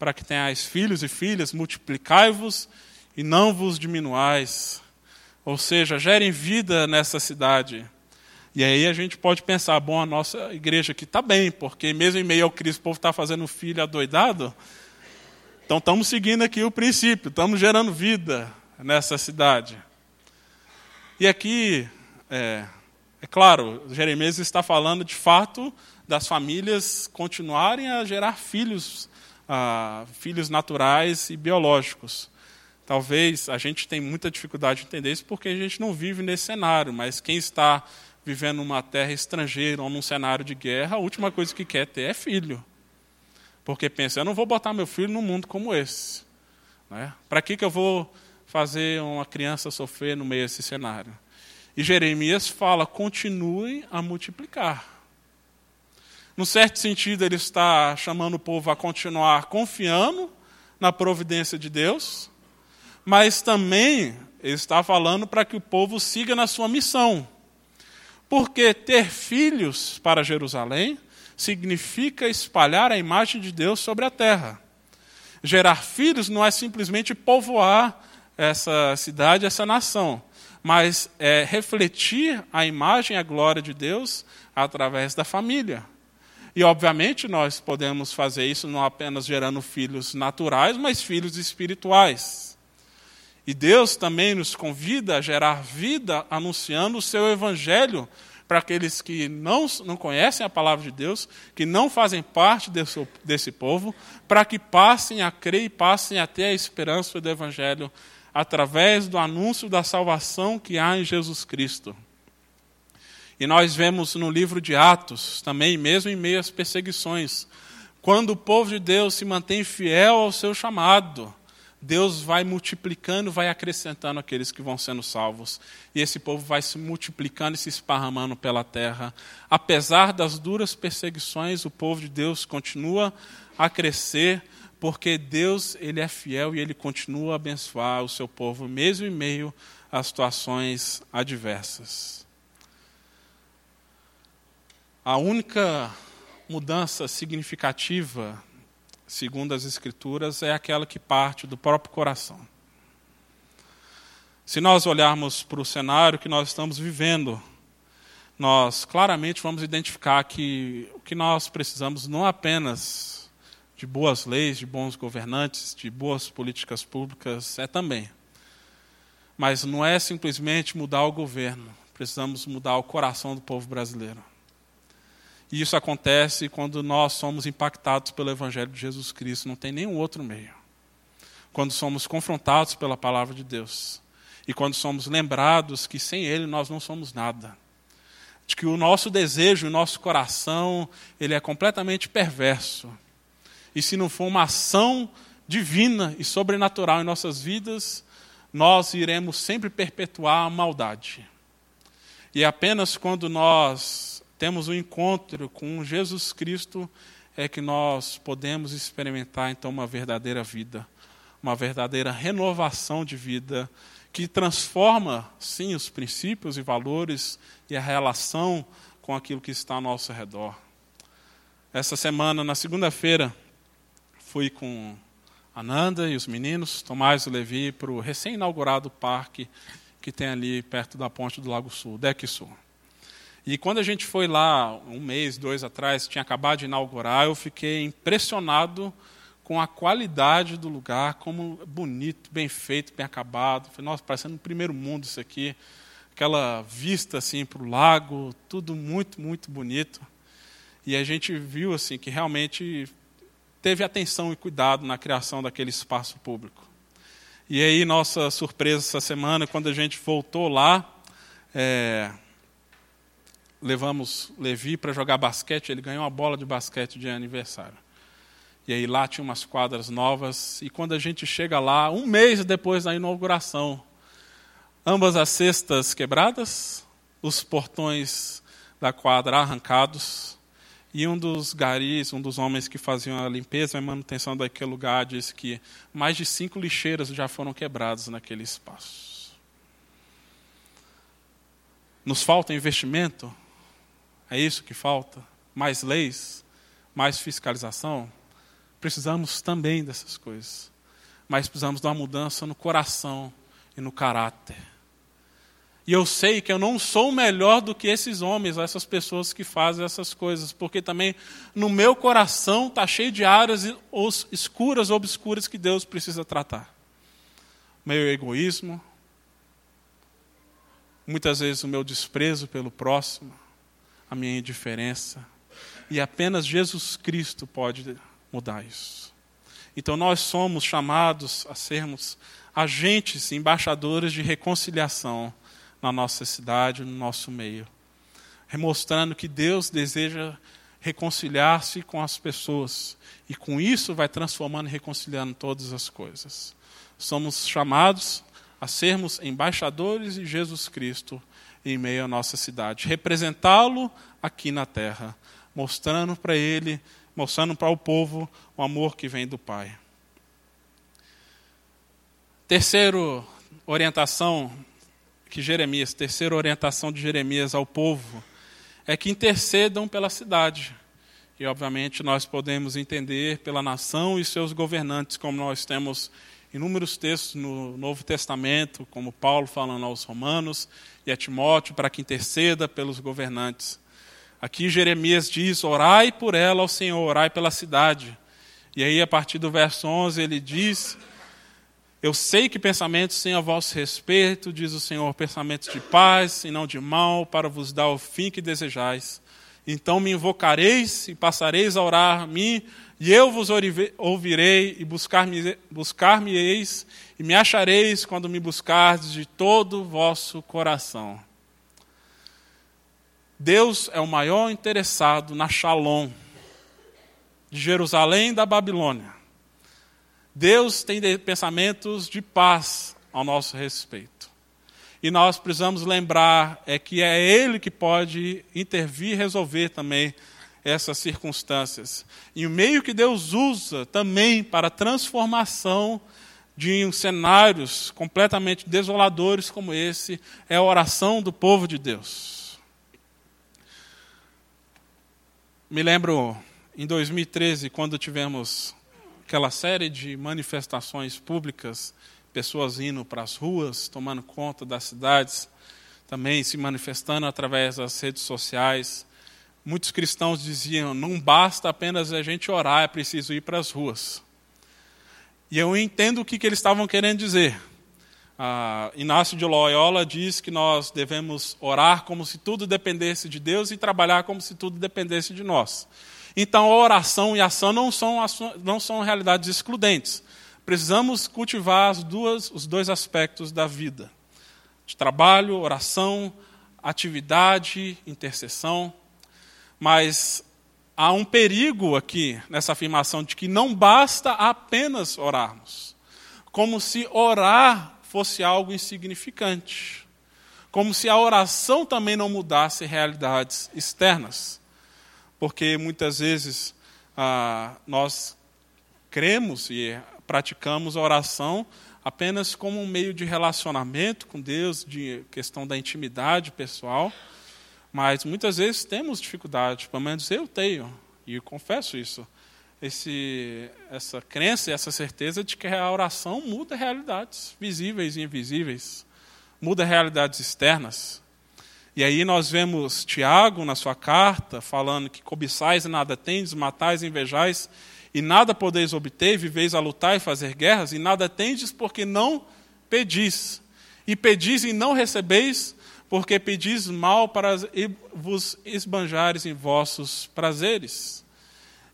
para que tenhais filhos e filhas, multiplicai-vos e não vos diminuais. Ou seja, gerem vida nessa cidade. E aí a gente pode pensar, bom, a nossa igreja aqui está bem, porque mesmo em meio ao Cristo o povo está fazendo filho adoidado. Então estamos seguindo aqui o princípio, estamos gerando vida nessa cidade. E aqui, é, é claro, Jeremias está falando de fato das famílias continuarem a gerar filhos, ah, filhos naturais e biológicos. Talvez a gente tenha muita dificuldade de entender isso porque a gente não vive nesse cenário, mas quem está vivendo numa terra estrangeira ou num cenário de guerra, a última coisa que quer ter é filho. Porque pensa, eu não vou botar meu filho num mundo como esse. Né? Para que, que eu vou fazer uma criança sofrer no meio desse cenário? E Jeremias fala: continue a multiplicar. No certo sentido, ele está chamando o povo a continuar confiando na providência de Deus, mas também ele está falando para que o povo siga na sua missão. Porque ter filhos para Jerusalém significa espalhar a imagem de Deus sobre a terra. Gerar filhos não é simplesmente povoar essa cidade, essa nação, mas é refletir a imagem e a glória de Deus através da família. E, obviamente, nós podemos fazer isso não apenas gerando filhos naturais, mas filhos espirituais. E Deus também nos convida a gerar vida anunciando o seu evangelho para aqueles que não, não conhecem a palavra de Deus, que não fazem parte desse, desse povo, para que passem a crer e passem a ter a esperança do evangelho através do anúncio da salvação que há em Jesus Cristo. E nós vemos no livro de Atos, também, mesmo em meio às perseguições, quando o povo de Deus se mantém fiel ao seu chamado, Deus vai multiplicando, vai acrescentando aqueles que vão sendo salvos. E esse povo vai se multiplicando e se esparramando pela terra. Apesar das duras perseguições, o povo de Deus continua a crescer, porque Deus ele é fiel e ele continua a abençoar o seu povo, mesmo em meio a situações adversas. A única mudança significativa segundo as Escrituras, é aquela que parte do próprio coração. Se nós olharmos para o cenário que nós estamos vivendo, nós claramente vamos identificar que o que nós precisamos não apenas de boas leis, de bons governantes, de boas políticas públicas, é também. Mas não é simplesmente mudar o governo, precisamos mudar o coração do povo brasileiro. E isso acontece quando nós somos impactados pelo Evangelho de Jesus Cristo, não tem nenhum outro meio. Quando somos confrontados pela palavra de Deus. E quando somos lembrados que sem Ele nós não somos nada. De que o nosso desejo, o nosso coração, ele é completamente perverso. E se não for uma ação divina e sobrenatural em nossas vidas, nós iremos sempre perpetuar a maldade. E é apenas quando nós temos um encontro com Jesus Cristo, é que nós podemos experimentar então uma verdadeira vida, uma verdadeira renovação de vida que transforma, sim, os princípios e valores e a relação com aquilo que está ao nosso redor. Essa semana, na segunda-feira, fui com a Nanda e os meninos, Tomás e Levi, para o recém-inaugurado parque que tem ali perto da ponte do Lago Sul, Deck Sul. E quando a gente foi lá, um mês, dois atrás, tinha acabado de inaugurar, eu fiquei impressionado com a qualidade do lugar, como bonito, bem feito, bem acabado. Falei, nossa, parecendo um primeiro mundo isso aqui. Aquela vista assim para o lago, tudo muito, muito bonito. E a gente viu assim que realmente teve atenção e cuidado na criação daquele espaço público. E aí, nossa surpresa essa semana, quando a gente voltou lá, é, levamos Levi para jogar basquete, ele ganhou uma bola de basquete de aniversário. E aí lá tinha umas quadras novas, e quando a gente chega lá, um mês depois da inauguração, ambas as cestas quebradas, os portões da quadra arrancados, e um dos garis, um dos homens que faziam a limpeza e manutenção daquele lugar, disse que mais de cinco lixeiras já foram quebradas naquele espaço. Nos falta investimento? É isso que falta? Mais leis? Mais fiscalização? Precisamos também dessas coisas. Mas precisamos de uma mudança no coração e no caráter. E eu sei que eu não sou melhor do que esses homens, essas pessoas que fazem essas coisas, porque também no meu coração está cheio de áreas escuras, obscuras que Deus precisa tratar. Meu egoísmo, muitas vezes o meu desprezo pelo próximo, a minha indiferença. E apenas Jesus Cristo pode mudar isso. Então nós somos chamados a sermos agentes, embaixadores de reconciliação na nossa cidade, no nosso meio, remostrando que Deus deseja reconciliar-se com as pessoas e com isso vai transformando e reconciliando todas as coisas. Somos chamados a sermos embaixadores de Jesus Cristo em meio à nossa cidade, representá-lo aqui na terra, mostrando para ele mostrando para o povo o amor que vem do Pai. Terceiro orientação que Jeremias, terceira orientação de Jeremias ao povo é que intercedam pela cidade. E obviamente nós podemos entender pela nação e seus governantes, como nós temos inúmeros textos no Novo Testamento, como Paulo falando aos Romanos e a Timóteo para que interceda pelos governantes. Aqui Jeremias diz: orai por ela ao Senhor, orai pela cidade. E aí, a partir do verso 11, ele diz: Eu sei que pensamentos têm a vosso respeito, diz o Senhor, pensamentos de paz e não de mal, para vos dar o fim que desejais. Então me invocareis e passareis a orar a mim, e eu vos ouvirei e buscar-me-eis buscar e me achareis quando me buscardes de todo o vosso coração. Deus é o maior interessado na Shalom, de Jerusalém da Babilônia. Deus tem pensamentos de paz ao nosso respeito. E nós precisamos lembrar é que é Ele que pode intervir e resolver também essas circunstâncias. E o meio que Deus usa também para a transformação de cenários completamente desoladores como esse é a oração do povo de Deus. Me lembro em 2013, quando tivemos aquela série de manifestações públicas, pessoas indo para as ruas, tomando conta das cidades, também se manifestando através das redes sociais. Muitos cristãos diziam: não basta apenas a gente orar, é preciso ir para as ruas. E eu entendo o que, que eles estavam querendo dizer. Ah, Inácio de Loyola diz que nós devemos orar como se tudo dependesse de Deus e trabalhar como se tudo dependesse de nós. Então, oração e ação não são, não são realidades excludentes. Precisamos cultivar as duas, os dois aspectos da vida: de trabalho, oração, atividade, intercessão. Mas há um perigo aqui nessa afirmação de que não basta apenas orarmos. Como se orar fosse algo insignificante. Como se a oração também não mudasse realidades externas. Porque muitas vezes ah, nós cremos e praticamos a oração apenas como um meio de relacionamento com Deus, de questão da intimidade pessoal, mas muitas vezes temos dificuldade, pelo menos eu tenho, e eu confesso isso esse, essa crença e essa certeza de que a oração muda realidades visíveis e invisíveis, muda realidades externas. E aí nós vemos Tiago na sua carta falando que cobiçais e nada tendes, matais e invejais, E nada podeis obter, viveis a lutar e fazer guerras, e nada tendes porque não pedis. E pedis e não recebeis, porque pedis mal para vos esbanjares em vossos prazeres.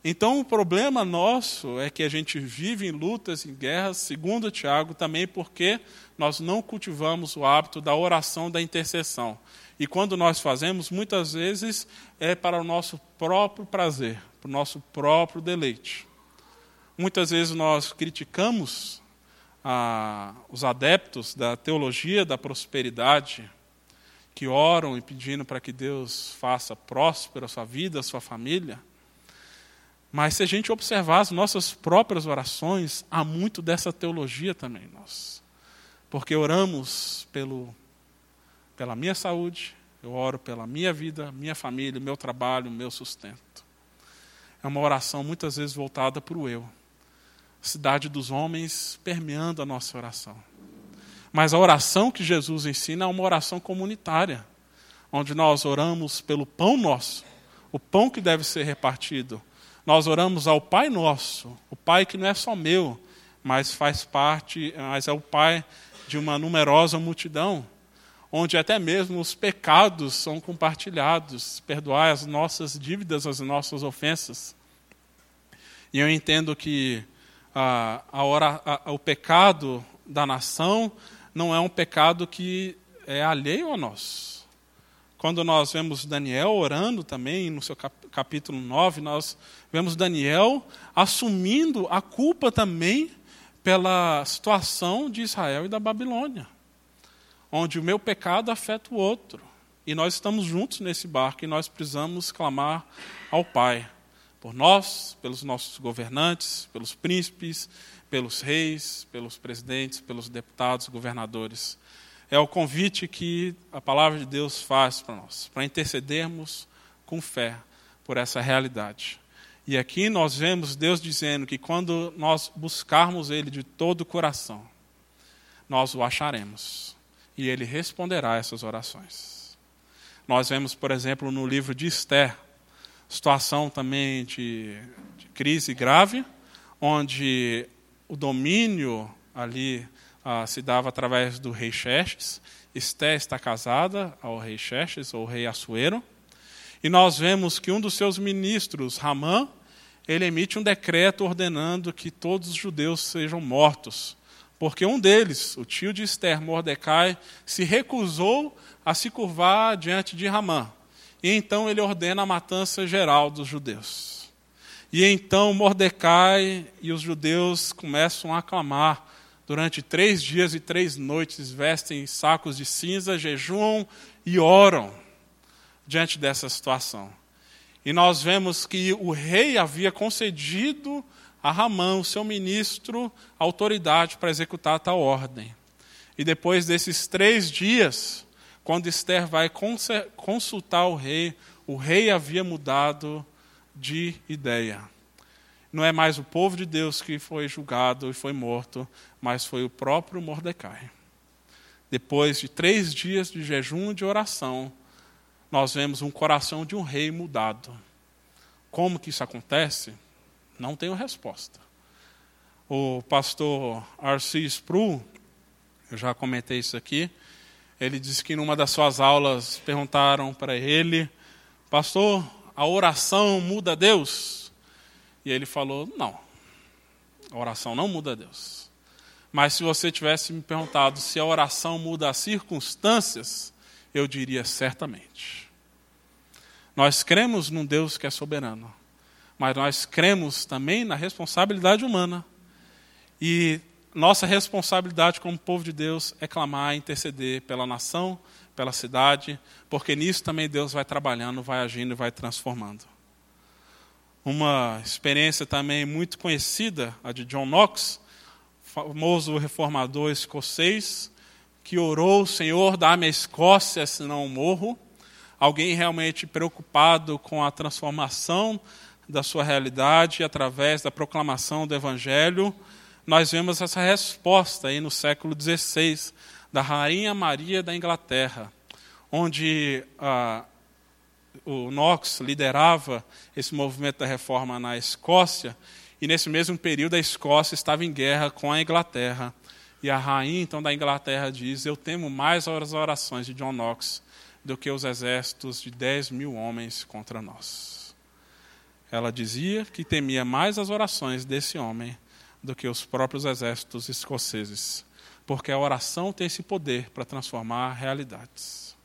Então, o problema nosso é que a gente vive em lutas, em guerras, segundo Tiago, também porque nós não cultivamos o hábito da oração, da intercessão. E quando nós fazemos, muitas vezes é para o nosso próprio prazer, para o nosso próprio deleite. Muitas vezes nós criticamos ah, os adeptos da teologia da prosperidade, que oram e pedindo para que Deus faça próspera a sua vida, a sua família. Mas se a gente observar as nossas próprias orações, há muito dessa teologia também nós. Porque oramos pelo, pela minha saúde, eu oro pela minha vida, minha família, meu trabalho, meu sustento. É uma oração muitas vezes voltada para o eu. Cidade dos homens permeando a nossa oração. Mas a oração que Jesus ensina é uma oração comunitária, onde nós oramos pelo pão nosso, o pão que deve ser repartido nós oramos ao Pai Nosso, o Pai que não é só meu, mas faz parte, mas é o Pai de uma numerosa multidão, onde até mesmo os pecados são compartilhados, perdoar as nossas dívidas, as nossas ofensas. E eu entendo que a, a hora, a, o pecado da nação não é um pecado que é alheio a nós. Quando nós vemos Daniel orando também, no seu capítulo 9, nós vemos Daniel assumindo a culpa também pela situação de Israel e da Babilônia, onde o meu pecado afeta o outro. E nós estamos juntos nesse barco e nós precisamos clamar ao Pai, por nós, pelos nossos governantes, pelos príncipes, pelos reis, pelos presidentes, pelos deputados, governadores é o convite que a palavra de Deus faz para nós, para intercedermos com fé por essa realidade. E aqui nós vemos Deus dizendo que quando nós buscarmos Ele de todo o coração, nós o acharemos. E Ele responderá essas orações. Nós vemos, por exemplo, no livro de Esther, situação também de, de crise grave, onde o domínio ali ah, se dava através do rei Xerxes. Esté está casada ao rei Xerxes, ou rei Assuero. E nós vemos que um dos seus ministros, Ramã, ele emite um decreto ordenando que todos os judeus sejam mortos. Porque um deles, o tio de Esther, Mordecai, se recusou a se curvar diante de Ramã. E então ele ordena a matança geral dos judeus. E então Mordecai e os judeus começam a clamar durante três dias e três noites, vestem sacos de cinza, jejuam e oram diante dessa situação. E nós vemos que o rei havia concedido a Ramã, o seu ministro, autoridade para executar tal ordem. E depois desses três dias, quando Esther vai consultar o rei, o rei havia mudado de ideia não é mais o povo de Deus que foi julgado e foi morto, mas foi o próprio Mordecai. Depois de três dias de jejum e de oração, nós vemos um coração de um rei mudado. Como que isso acontece? Não tenho resposta. O pastor Arcis Spru, eu já comentei isso aqui, ele disse que numa das suas aulas perguntaram para ele, pastor, a oração muda Deus? E ele falou: não, a oração não muda Deus. Mas se você tivesse me perguntado se a oração muda as circunstâncias, eu diria certamente. Nós cremos num Deus que é soberano, mas nós cremos também na responsabilidade humana. E nossa responsabilidade como povo de Deus é clamar, interceder pela nação, pela cidade, porque nisso também Deus vai trabalhando, vai agindo vai transformando uma experiência também muito conhecida, a de John Knox, famoso reformador escocês, que orou: Senhor, dá-me a Escócia, senão morro. Alguém realmente preocupado com a transformação da sua realidade através da proclamação do Evangelho. Nós vemos essa resposta aí no século XVI, da Rainha Maria da Inglaterra, onde ah, o Knox liderava esse movimento da reforma na Escócia, E nesse mesmo período a Escócia estava em guerra com a Inglaterra. E a rainha então da Inglaterra diz: Eu temo mais as orações de John Knox do que os exércitos de 10 mil homens contra nós. Ela dizia que temia mais as orações desse homem do que os próprios exércitos escoceses, porque a oração tem esse poder para transformar realidades.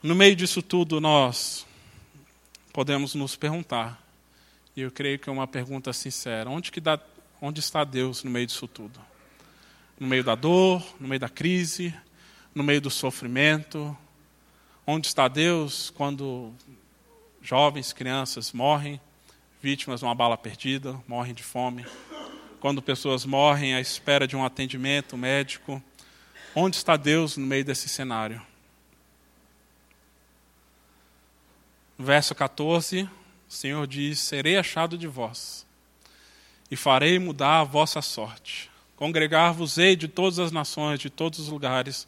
No meio disso tudo, nós podemos nos perguntar, e eu creio que é uma pergunta sincera: onde, que dá, onde está Deus no meio disso tudo? No meio da dor, no meio da crise, no meio do sofrimento? Onde está Deus quando jovens, crianças morrem, vítimas de uma bala perdida, morrem de fome? Quando pessoas morrem à espera de um atendimento médico? Onde está Deus no meio desse cenário? Verso 14, o Senhor diz: Serei achado de vós, e farei mudar a vossa sorte. Congregar-vos-ei de todas as nações, de todos os lugares,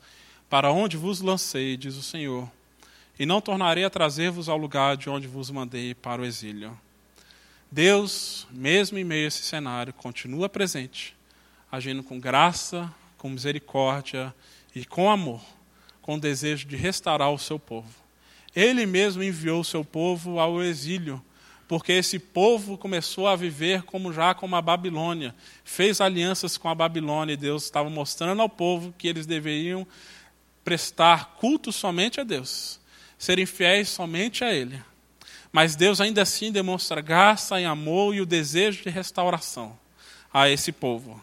para onde vos lancei, diz o Senhor, e não tornarei a trazer-vos ao lugar de onde vos mandei para o exílio. Deus, mesmo em meio a esse cenário, continua presente, agindo com graça, com misericórdia e com amor, com o desejo de restaurar o seu povo. Ele mesmo enviou o seu povo ao exílio, porque esse povo começou a viver como já como a Babilônia, fez alianças com a Babilônia e Deus estava mostrando ao povo que eles deveriam prestar culto somente a Deus, serem fiéis somente a Ele. Mas Deus ainda assim demonstra graça e amor e o desejo de restauração a esse povo.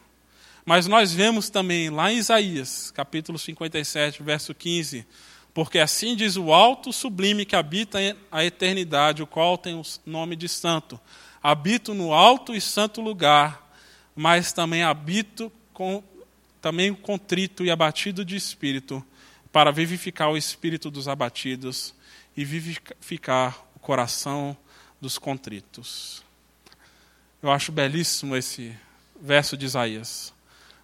Mas nós vemos também lá em Isaías, capítulo 57, verso 15, porque assim diz o alto sublime que habita a eternidade, o qual tem o nome de santo. Habito no alto e santo lugar, mas também habito com também contrito e abatido de espírito, para vivificar o espírito dos abatidos e vivificar o coração dos contritos. Eu acho belíssimo esse verso de Isaías,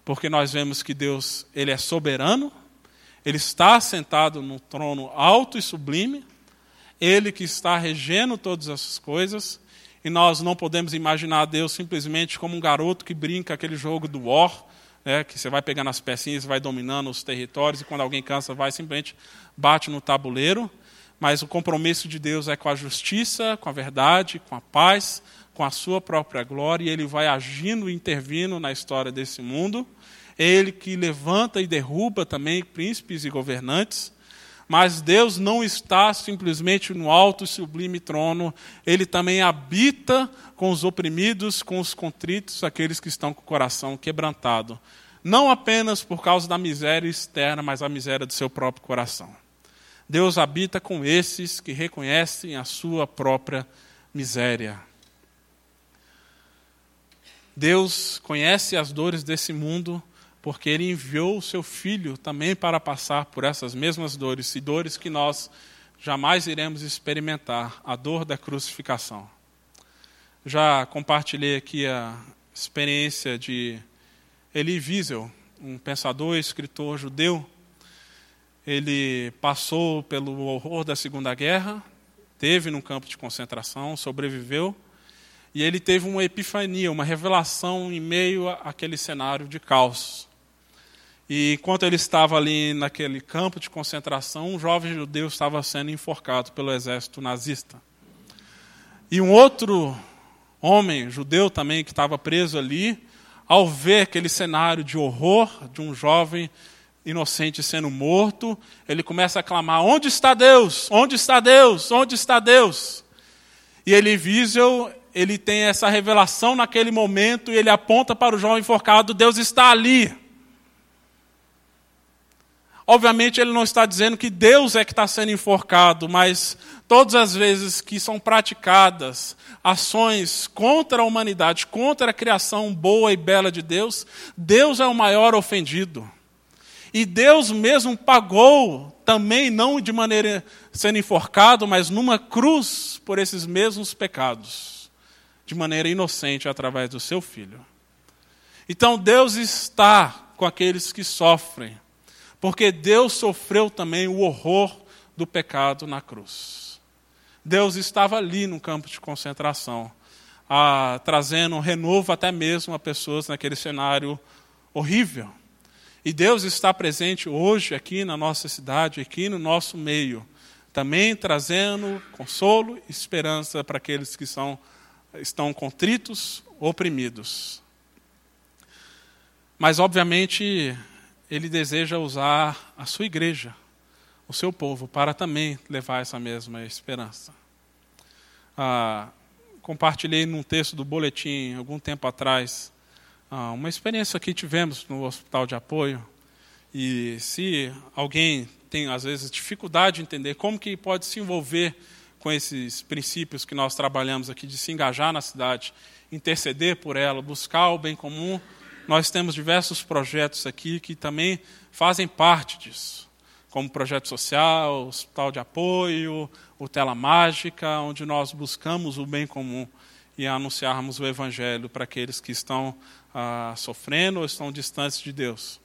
porque nós vemos que Deus, ele é soberano, ele está sentado no trono alto e sublime, ele que está regendo todas essas coisas, e nós não podemos imaginar Deus simplesmente como um garoto que brinca aquele jogo do War, né, que você vai pegando as pecinhas, vai dominando os territórios, e quando alguém cansa, vai simplesmente bate no tabuleiro. Mas o compromisso de Deus é com a justiça, com a verdade, com a paz, com a sua própria glória, e ele vai agindo e intervindo na história desse mundo. Ele que levanta e derruba também príncipes e governantes. Mas Deus não está simplesmente no alto e sublime trono, Ele também habita com os oprimidos, com os contritos, aqueles que estão com o coração quebrantado. Não apenas por causa da miséria externa, mas a miséria do seu próprio coração. Deus habita com esses que reconhecem a sua própria miséria. Deus conhece as dores desse mundo porque ele enviou o seu filho também para passar por essas mesmas dores, e dores que nós jamais iremos experimentar a dor da crucificação. Já compartilhei aqui a experiência de Elie Wiesel, um pensador e escritor judeu. Ele passou pelo horror da Segunda Guerra, teve num campo de concentração, sobreviveu, e ele teve uma epifania, uma revelação em meio àquele cenário de caos. E enquanto ele estava ali naquele campo de concentração, um jovem judeu estava sendo enforcado pelo exército nazista. E um outro homem judeu também que estava preso ali, ao ver aquele cenário de horror de um jovem inocente sendo morto, ele começa a clamar: Onde está Deus? Onde está Deus? Onde está Deus? E ele Wiesel, ele tem essa revelação naquele momento e ele aponta para o jovem enforcado: Deus está ali. Obviamente, ele não está dizendo que Deus é que está sendo enforcado, mas todas as vezes que são praticadas ações contra a humanidade, contra a criação boa e bela de Deus, Deus é o maior ofendido. E Deus mesmo pagou, também não de maneira sendo enforcado, mas numa cruz por esses mesmos pecados, de maneira inocente através do seu filho. Então Deus está com aqueles que sofrem porque Deus sofreu também o horror do pecado na cruz. Deus estava ali no campo de concentração, ah, trazendo renovo até mesmo a pessoas naquele cenário horrível. E Deus está presente hoje aqui na nossa cidade, aqui no nosso meio, também trazendo consolo e esperança para aqueles que são, estão contritos, oprimidos. Mas, obviamente, Ele deseja usar a sua igreja, o seu povo, para também levar essa mesma esperança. Ah, compartilhei num texto do boletim, algum tempo atrás, ah, uma experiência que tivemos no hospital de apoio. E se alguém tem, às vezes, dificuldade de entender como que pode se envolver com esses princípios que nós trabalhamos aqui, de se engajar na cidade, interceder por ela, buscar o bem comum, nós temos diversos projetos aqui que também fazem parte disso, como projeto social, hospital de apoio, o Tela Mágica, onde nós buscamos o bem comum e anunciarmos o Evangelho para aqueles que estão ah, sofrendo ou estão distantes de Deus.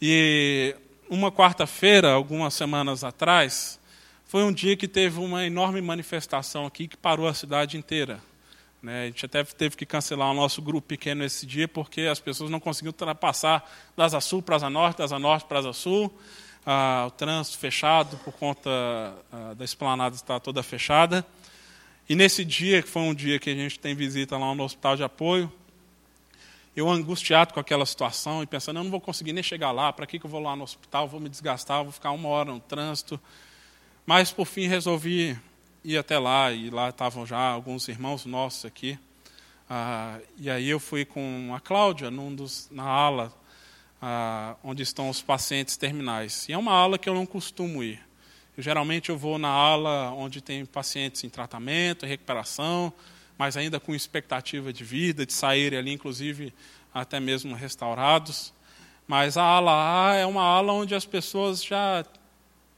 E uma quarta-feira, algumas semanas atrás, foi um dia que teve uma enorme manifestação aqui que parou a cidade inteira. Né? A gente até teve que cancelar o nosso grupo pequeno esse dia porque as pessoas não conseguiam ultrapassar da Asa Sul para a Norte, da Asa Norte para a Sul. Ah, o trânsito fechado por conta ah, da esplanada estar toda fechada. E nesse dia, que foi um dia que a gente tem visita lá no hospital de apoio, eu angustiado com aquela situação e pensando, eu não vou conseguir nem chegar lá, para que, que eu vou lá no hospital, vou me desgastar, vou ficar uma hora no trânsito. Mas, por fim, resolvi ir até lá, e lá estavam já alguns irmãos nossos aqui. Ah, e aí eu fui com a Cláudia dos, na ala ah, onde estão os pacientes terminais. E é uma ala que eu não costumo ir. Eu, geralmente eu vou na ala onde tem pacientes em tratamento, em recuperação, mas ainda com expectativa de vida, de saírem ali, inclusive até mesmo restaurados. Mas a ala A é uma ala onde as pessoas já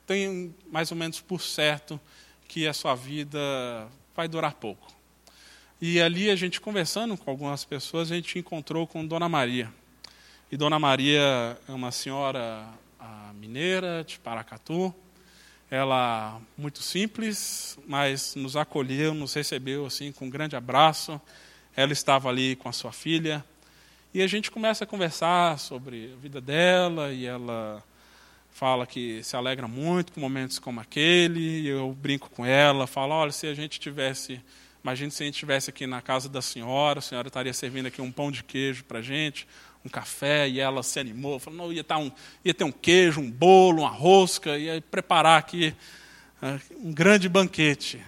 têm mais ou menos por certo que a sua vida vai durar pouco. E ali a gente conversando com algumas pessoas, a gente encontrou com Dona Maria. E Dona Maria é uma senhora mineira de Paracatu, ela muito simples, mas nos acolheu, nos recebeu assim com um grande abraço. Ela estava ali com a sua filha e a gente começa a conversar sobre a vida dela e ela fala que se alegra muito com momentos como aquele. Eu brinco com ela, falo: olha, se a gente tivesse, imagine se a gente estivesse aqui na casa da senhora, a senhora estaria servindo aqui um pão de queijo para a gente, um café e ela se animou, falou, não, ia, tá um, ia ter um queijo, um bolo, uma rosca, ia preparar aqui uh, um grande banquete.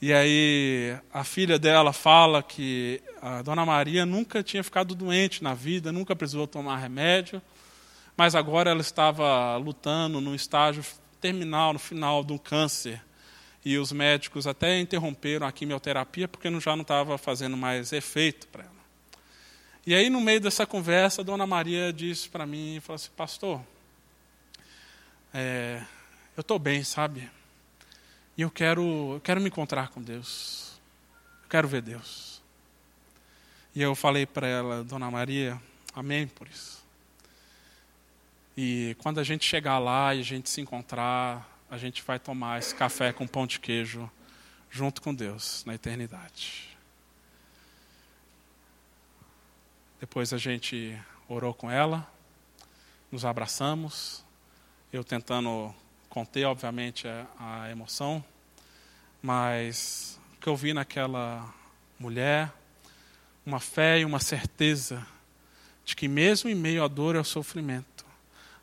E aí a filha dela fala que a dona Maria nunca tinha ficado doente na vida, nunca precisou tomar remédio, mas agora ela estava lutando no estágio terminal, no final do câncer. E os médicos até interromperam a quimioterapia porque já não estava fazendo mais efeito para ela. E aí, no meio dessa conversa, a dona Maria disse para mim, falou assim, pastor, é, eu estou bem, sabe? E eu quero, eu quero me encontrar com Deus. Eu quero ver Deus. E eu falei para ela, dona Maria, amém por isso. E quando a gente chegar lá e a gente se encontrar, a gente vai tomar esse café com pão de queijo junto com Deus na eternidade. Depois a gente orou com ela, nos abraçamos, eu tentando conter, obviamente, a, emoção, mas o que eu vi naquela mulher, uma fé e uma certeza de que, mesmo em meio à dor e ao sofrimento,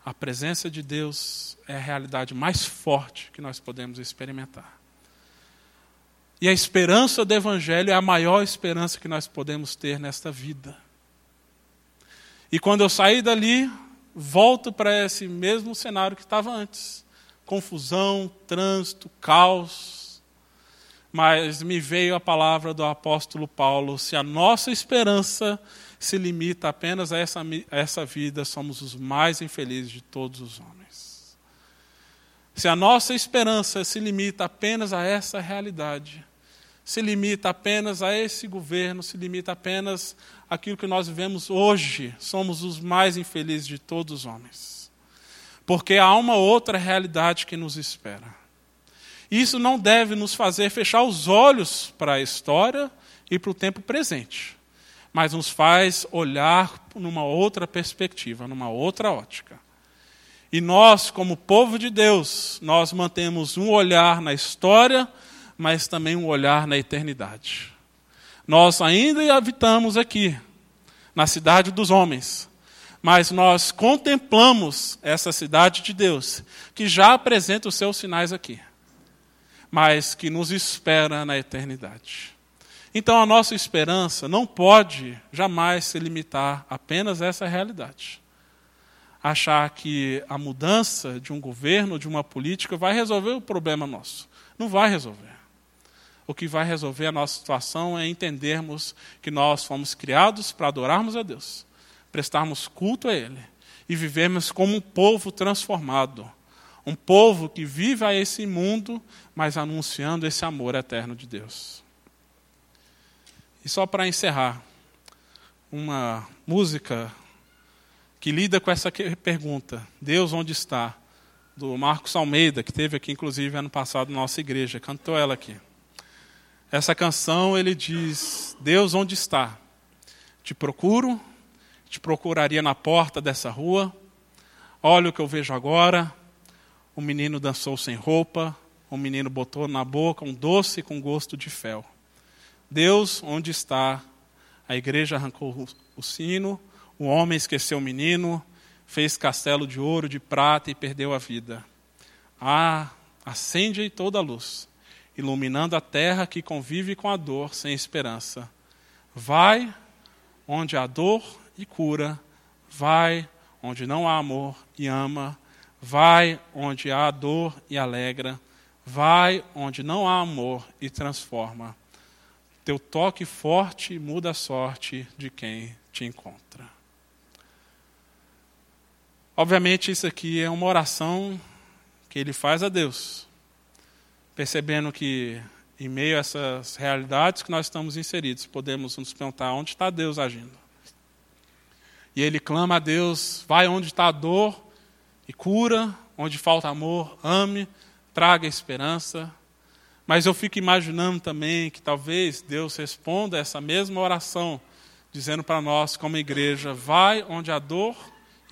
a presença de Deus é a realidade mais forte que nós podemos experimentar. E a esperança do Evangelho é a maior esperança que nós podemos ter nesta vida. E quando eu saí dali, volto para esse mesmo cenário que estava antes: confusão, trânsito, caos. Mas me veio a palavra do apóstolo Paulo: se a nossa esperança se limita apenas a essa, a essa vida, somos os mais infelizes de todos os homens. Se a nossa esperança se limita apenas a essa realidade, se limita apenas a esse governo, se limita apenas àquilo que nós vivemos hoje, somos os mais infelizes de todos os homens. Porque há uma outra realidade que nos espera. Isso não deve nos fazer fechar os olhos para a história e para o tempo presente, mas nos faz olhar numa outra perspectiva, numa outra ótica. E nós, como povo de Deus, nós mantemos um olhar na história, mas também um olhar na eternidade. Nós ainda habitamos aqui, na cidade dos homens, mas nós contemplamos essa cidade de Deus, que já apresenta os seus sinais aqui, mas que nos espera na eternidade. Então a nossa esperança não pode jamais se limitar apenas a essa realidade. Achar que a mudança de um governo, de uma política, vai resolver o problema nosso. Não vai resolver. O que vai resolver a nossa situação é entendermos que nós fomos criados para adorarmos a Deus prestarmos culto a Ele e vivermos como um povo transformado. Um povo que vive a esse mundo, mas anunciando esse amor eterno de Deus. E só para encerrar, uma música que lida com essa pergunta: Deus onde está? Do Marcos Almeida, que teve aqui inclusive ano passado na nossa igreja, cantou ela aqui. Essa canção ele diz: Deus onde está? Te procuro, te procuraria na porta dessa rua. Olha o que eu vejo agora. O menino dançou sem roupa, o menino botou na boca um doce com gosto de fel. Deus, onde está? A igreja arrancou o sino, o homem esqueceu o menino, fez castelo de ouro, de prata e perdeu a vida. Ah, acende toda a luz, iluminando a terra que convive com a dor sem esperança. Vai onde a dor e cura, vai onde não há amor e ama, vai onde há dor e alegra, vai onde não há amor e transforma. Teu toque forte muda a sorte de quem te encontra. Obviamente, isso aqui é uma oração que ele faz a Deus, percebendo que, em meio a essas realidades que nós estamos inseridos, podemos nos perguntar onde está Deus agindo. E ele clama a Deus: vai onde está a dor e cura, onde falta amor, ame, traga esperança. Mas eu fico imaginando também que talvez Deus responda essa mesma oração, dizendo para nós, como igreja: vai onde há dor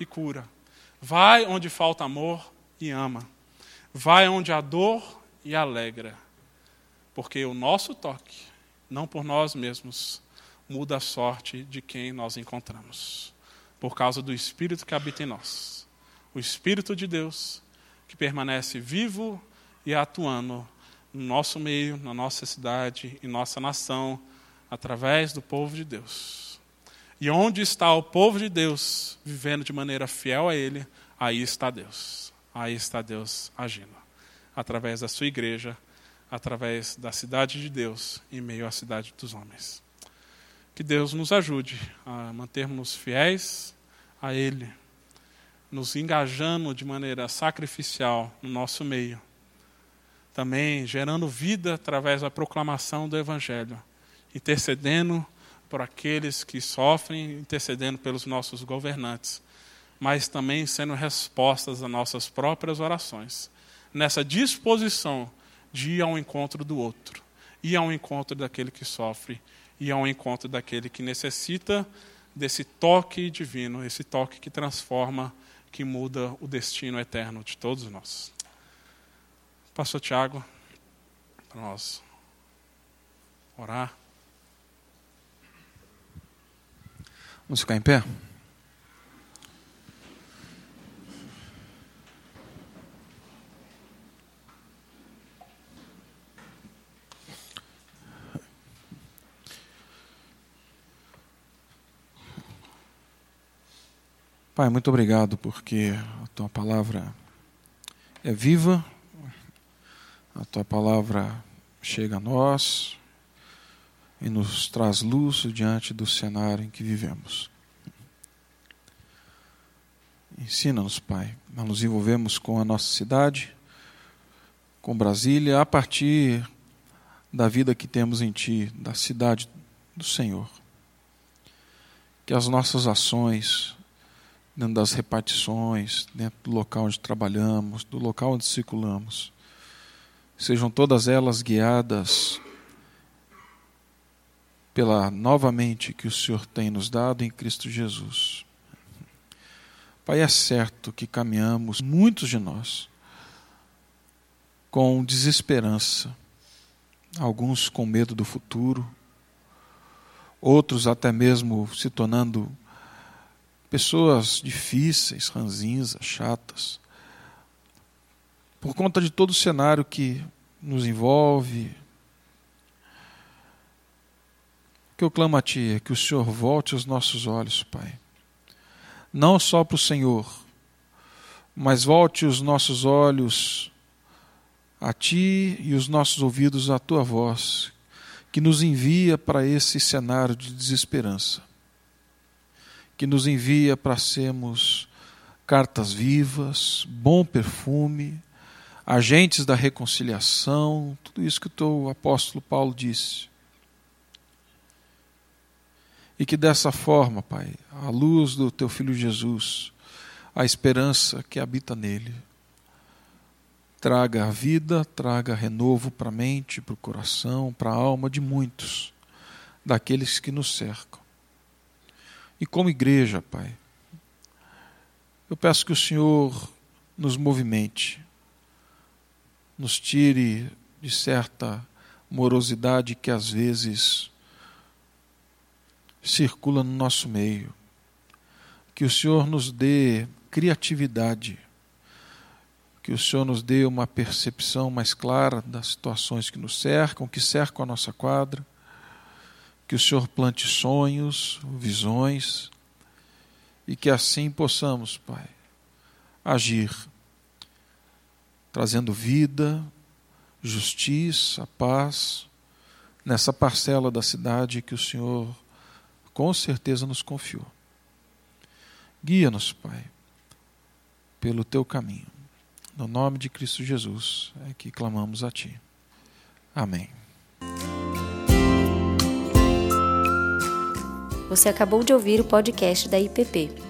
e cura, vai onde falta amor e ama, vai onde há dor e alegra. Porque o nosso toque, não por nós mesmos, muda a sorte de quem nós encontramos por causa do Espírito que habita em nós. O Espírito de Deus que permanece vivo e atuando no nosso meio, na nossa cidade e nossa nação, através do povo de Deus. E onde está o povo de Deus vivendo de maneira fiel a Ele, aí está Deus. Aí está Deus agindo. Através da sua igreja, através da cidade de Deus, em meio à cidade dos homens. Que Deus nos ajude a mantermos fiéis a Ele, nos engajando de maneira sacrificial no nosso meio. Também gerando vida através da proclamação do Evangelho, intercedendo por aqueles que sofrem, intercedendo pelos nossos governantes, mas também sendo respostas às nossas próprias orações, nessa disposição de ir ao encontro do outro, ir ao encontro daquele que sofre e ao encontro daquele que necessita desse toque divino, esse toque que transforma, que muda o destino eterno de todos nós. Pastor Tiago, para nós orar. Vamos ficar em pé? Pai, muito obrigado porque a tua palavra é viva, a tua palavra chega a nós e nos traz luz diante do cenário em que vivemos. Ensina-nos, Pai, a nos envolvermos com a nossa cidade, com Brasília, a partir da vida que temos em Ti, da cidade do Senhor. Que as nossas ações, dentro das repartições, dentro do local onde trabalhamos, do local onde circulamos, sejam todas elas guiadas pela novamente que o Senhor tem nos dado em Cristo Jesus. Pai, é certo que caminhamos, muitos de nós, com desesperança, alguns com medo do futuro, outros até mesmo se tornando pessoas difíceis, ranzinhas, chatas, por conta de todo o cenário que nos envolve. O que eu clamo a Ti é que o Senhor volte os nossos olhos, Pai, não só para o Senhor, mas volte os nossos olhos a Ti e os nossos ouvidos à Tua voz, que nos envia para esse cenário de desesperança que nos envia para sermos cartas vivas, bom perfume, agentes da reconciliação, tudo isso que o apóstolo Paulo disse. E que dessa forma, Pai, à luz do teu filho Jesus, a esperança que habita nele, traga a vida, traga renovo para a mente, para o coração, para a alma de muitos daqueles que nos cercam. E como igreja, Pai, eu peço que o Senhor nos movimente, nos tire de certa morosidade que às vezes circula no nosso meio. Que o Senhor nos dê criatividade, que o Senhor nos dê uma percepção mais clara das situações que nos cercam, que cercam a nossa quadra. Que o Senhor plante sonhos, visões, e que assim possamos, Pai, agir, trazendo vida, justiça, paz, nessa parcela da cidade que o Senhor com certeza nos confiou. Guia-nos, Pai, pelo teu caminho. No nome de Cristo Jesus é que clamamos a Ti. Amém. Você acabou de ouvir o podcast da IPP.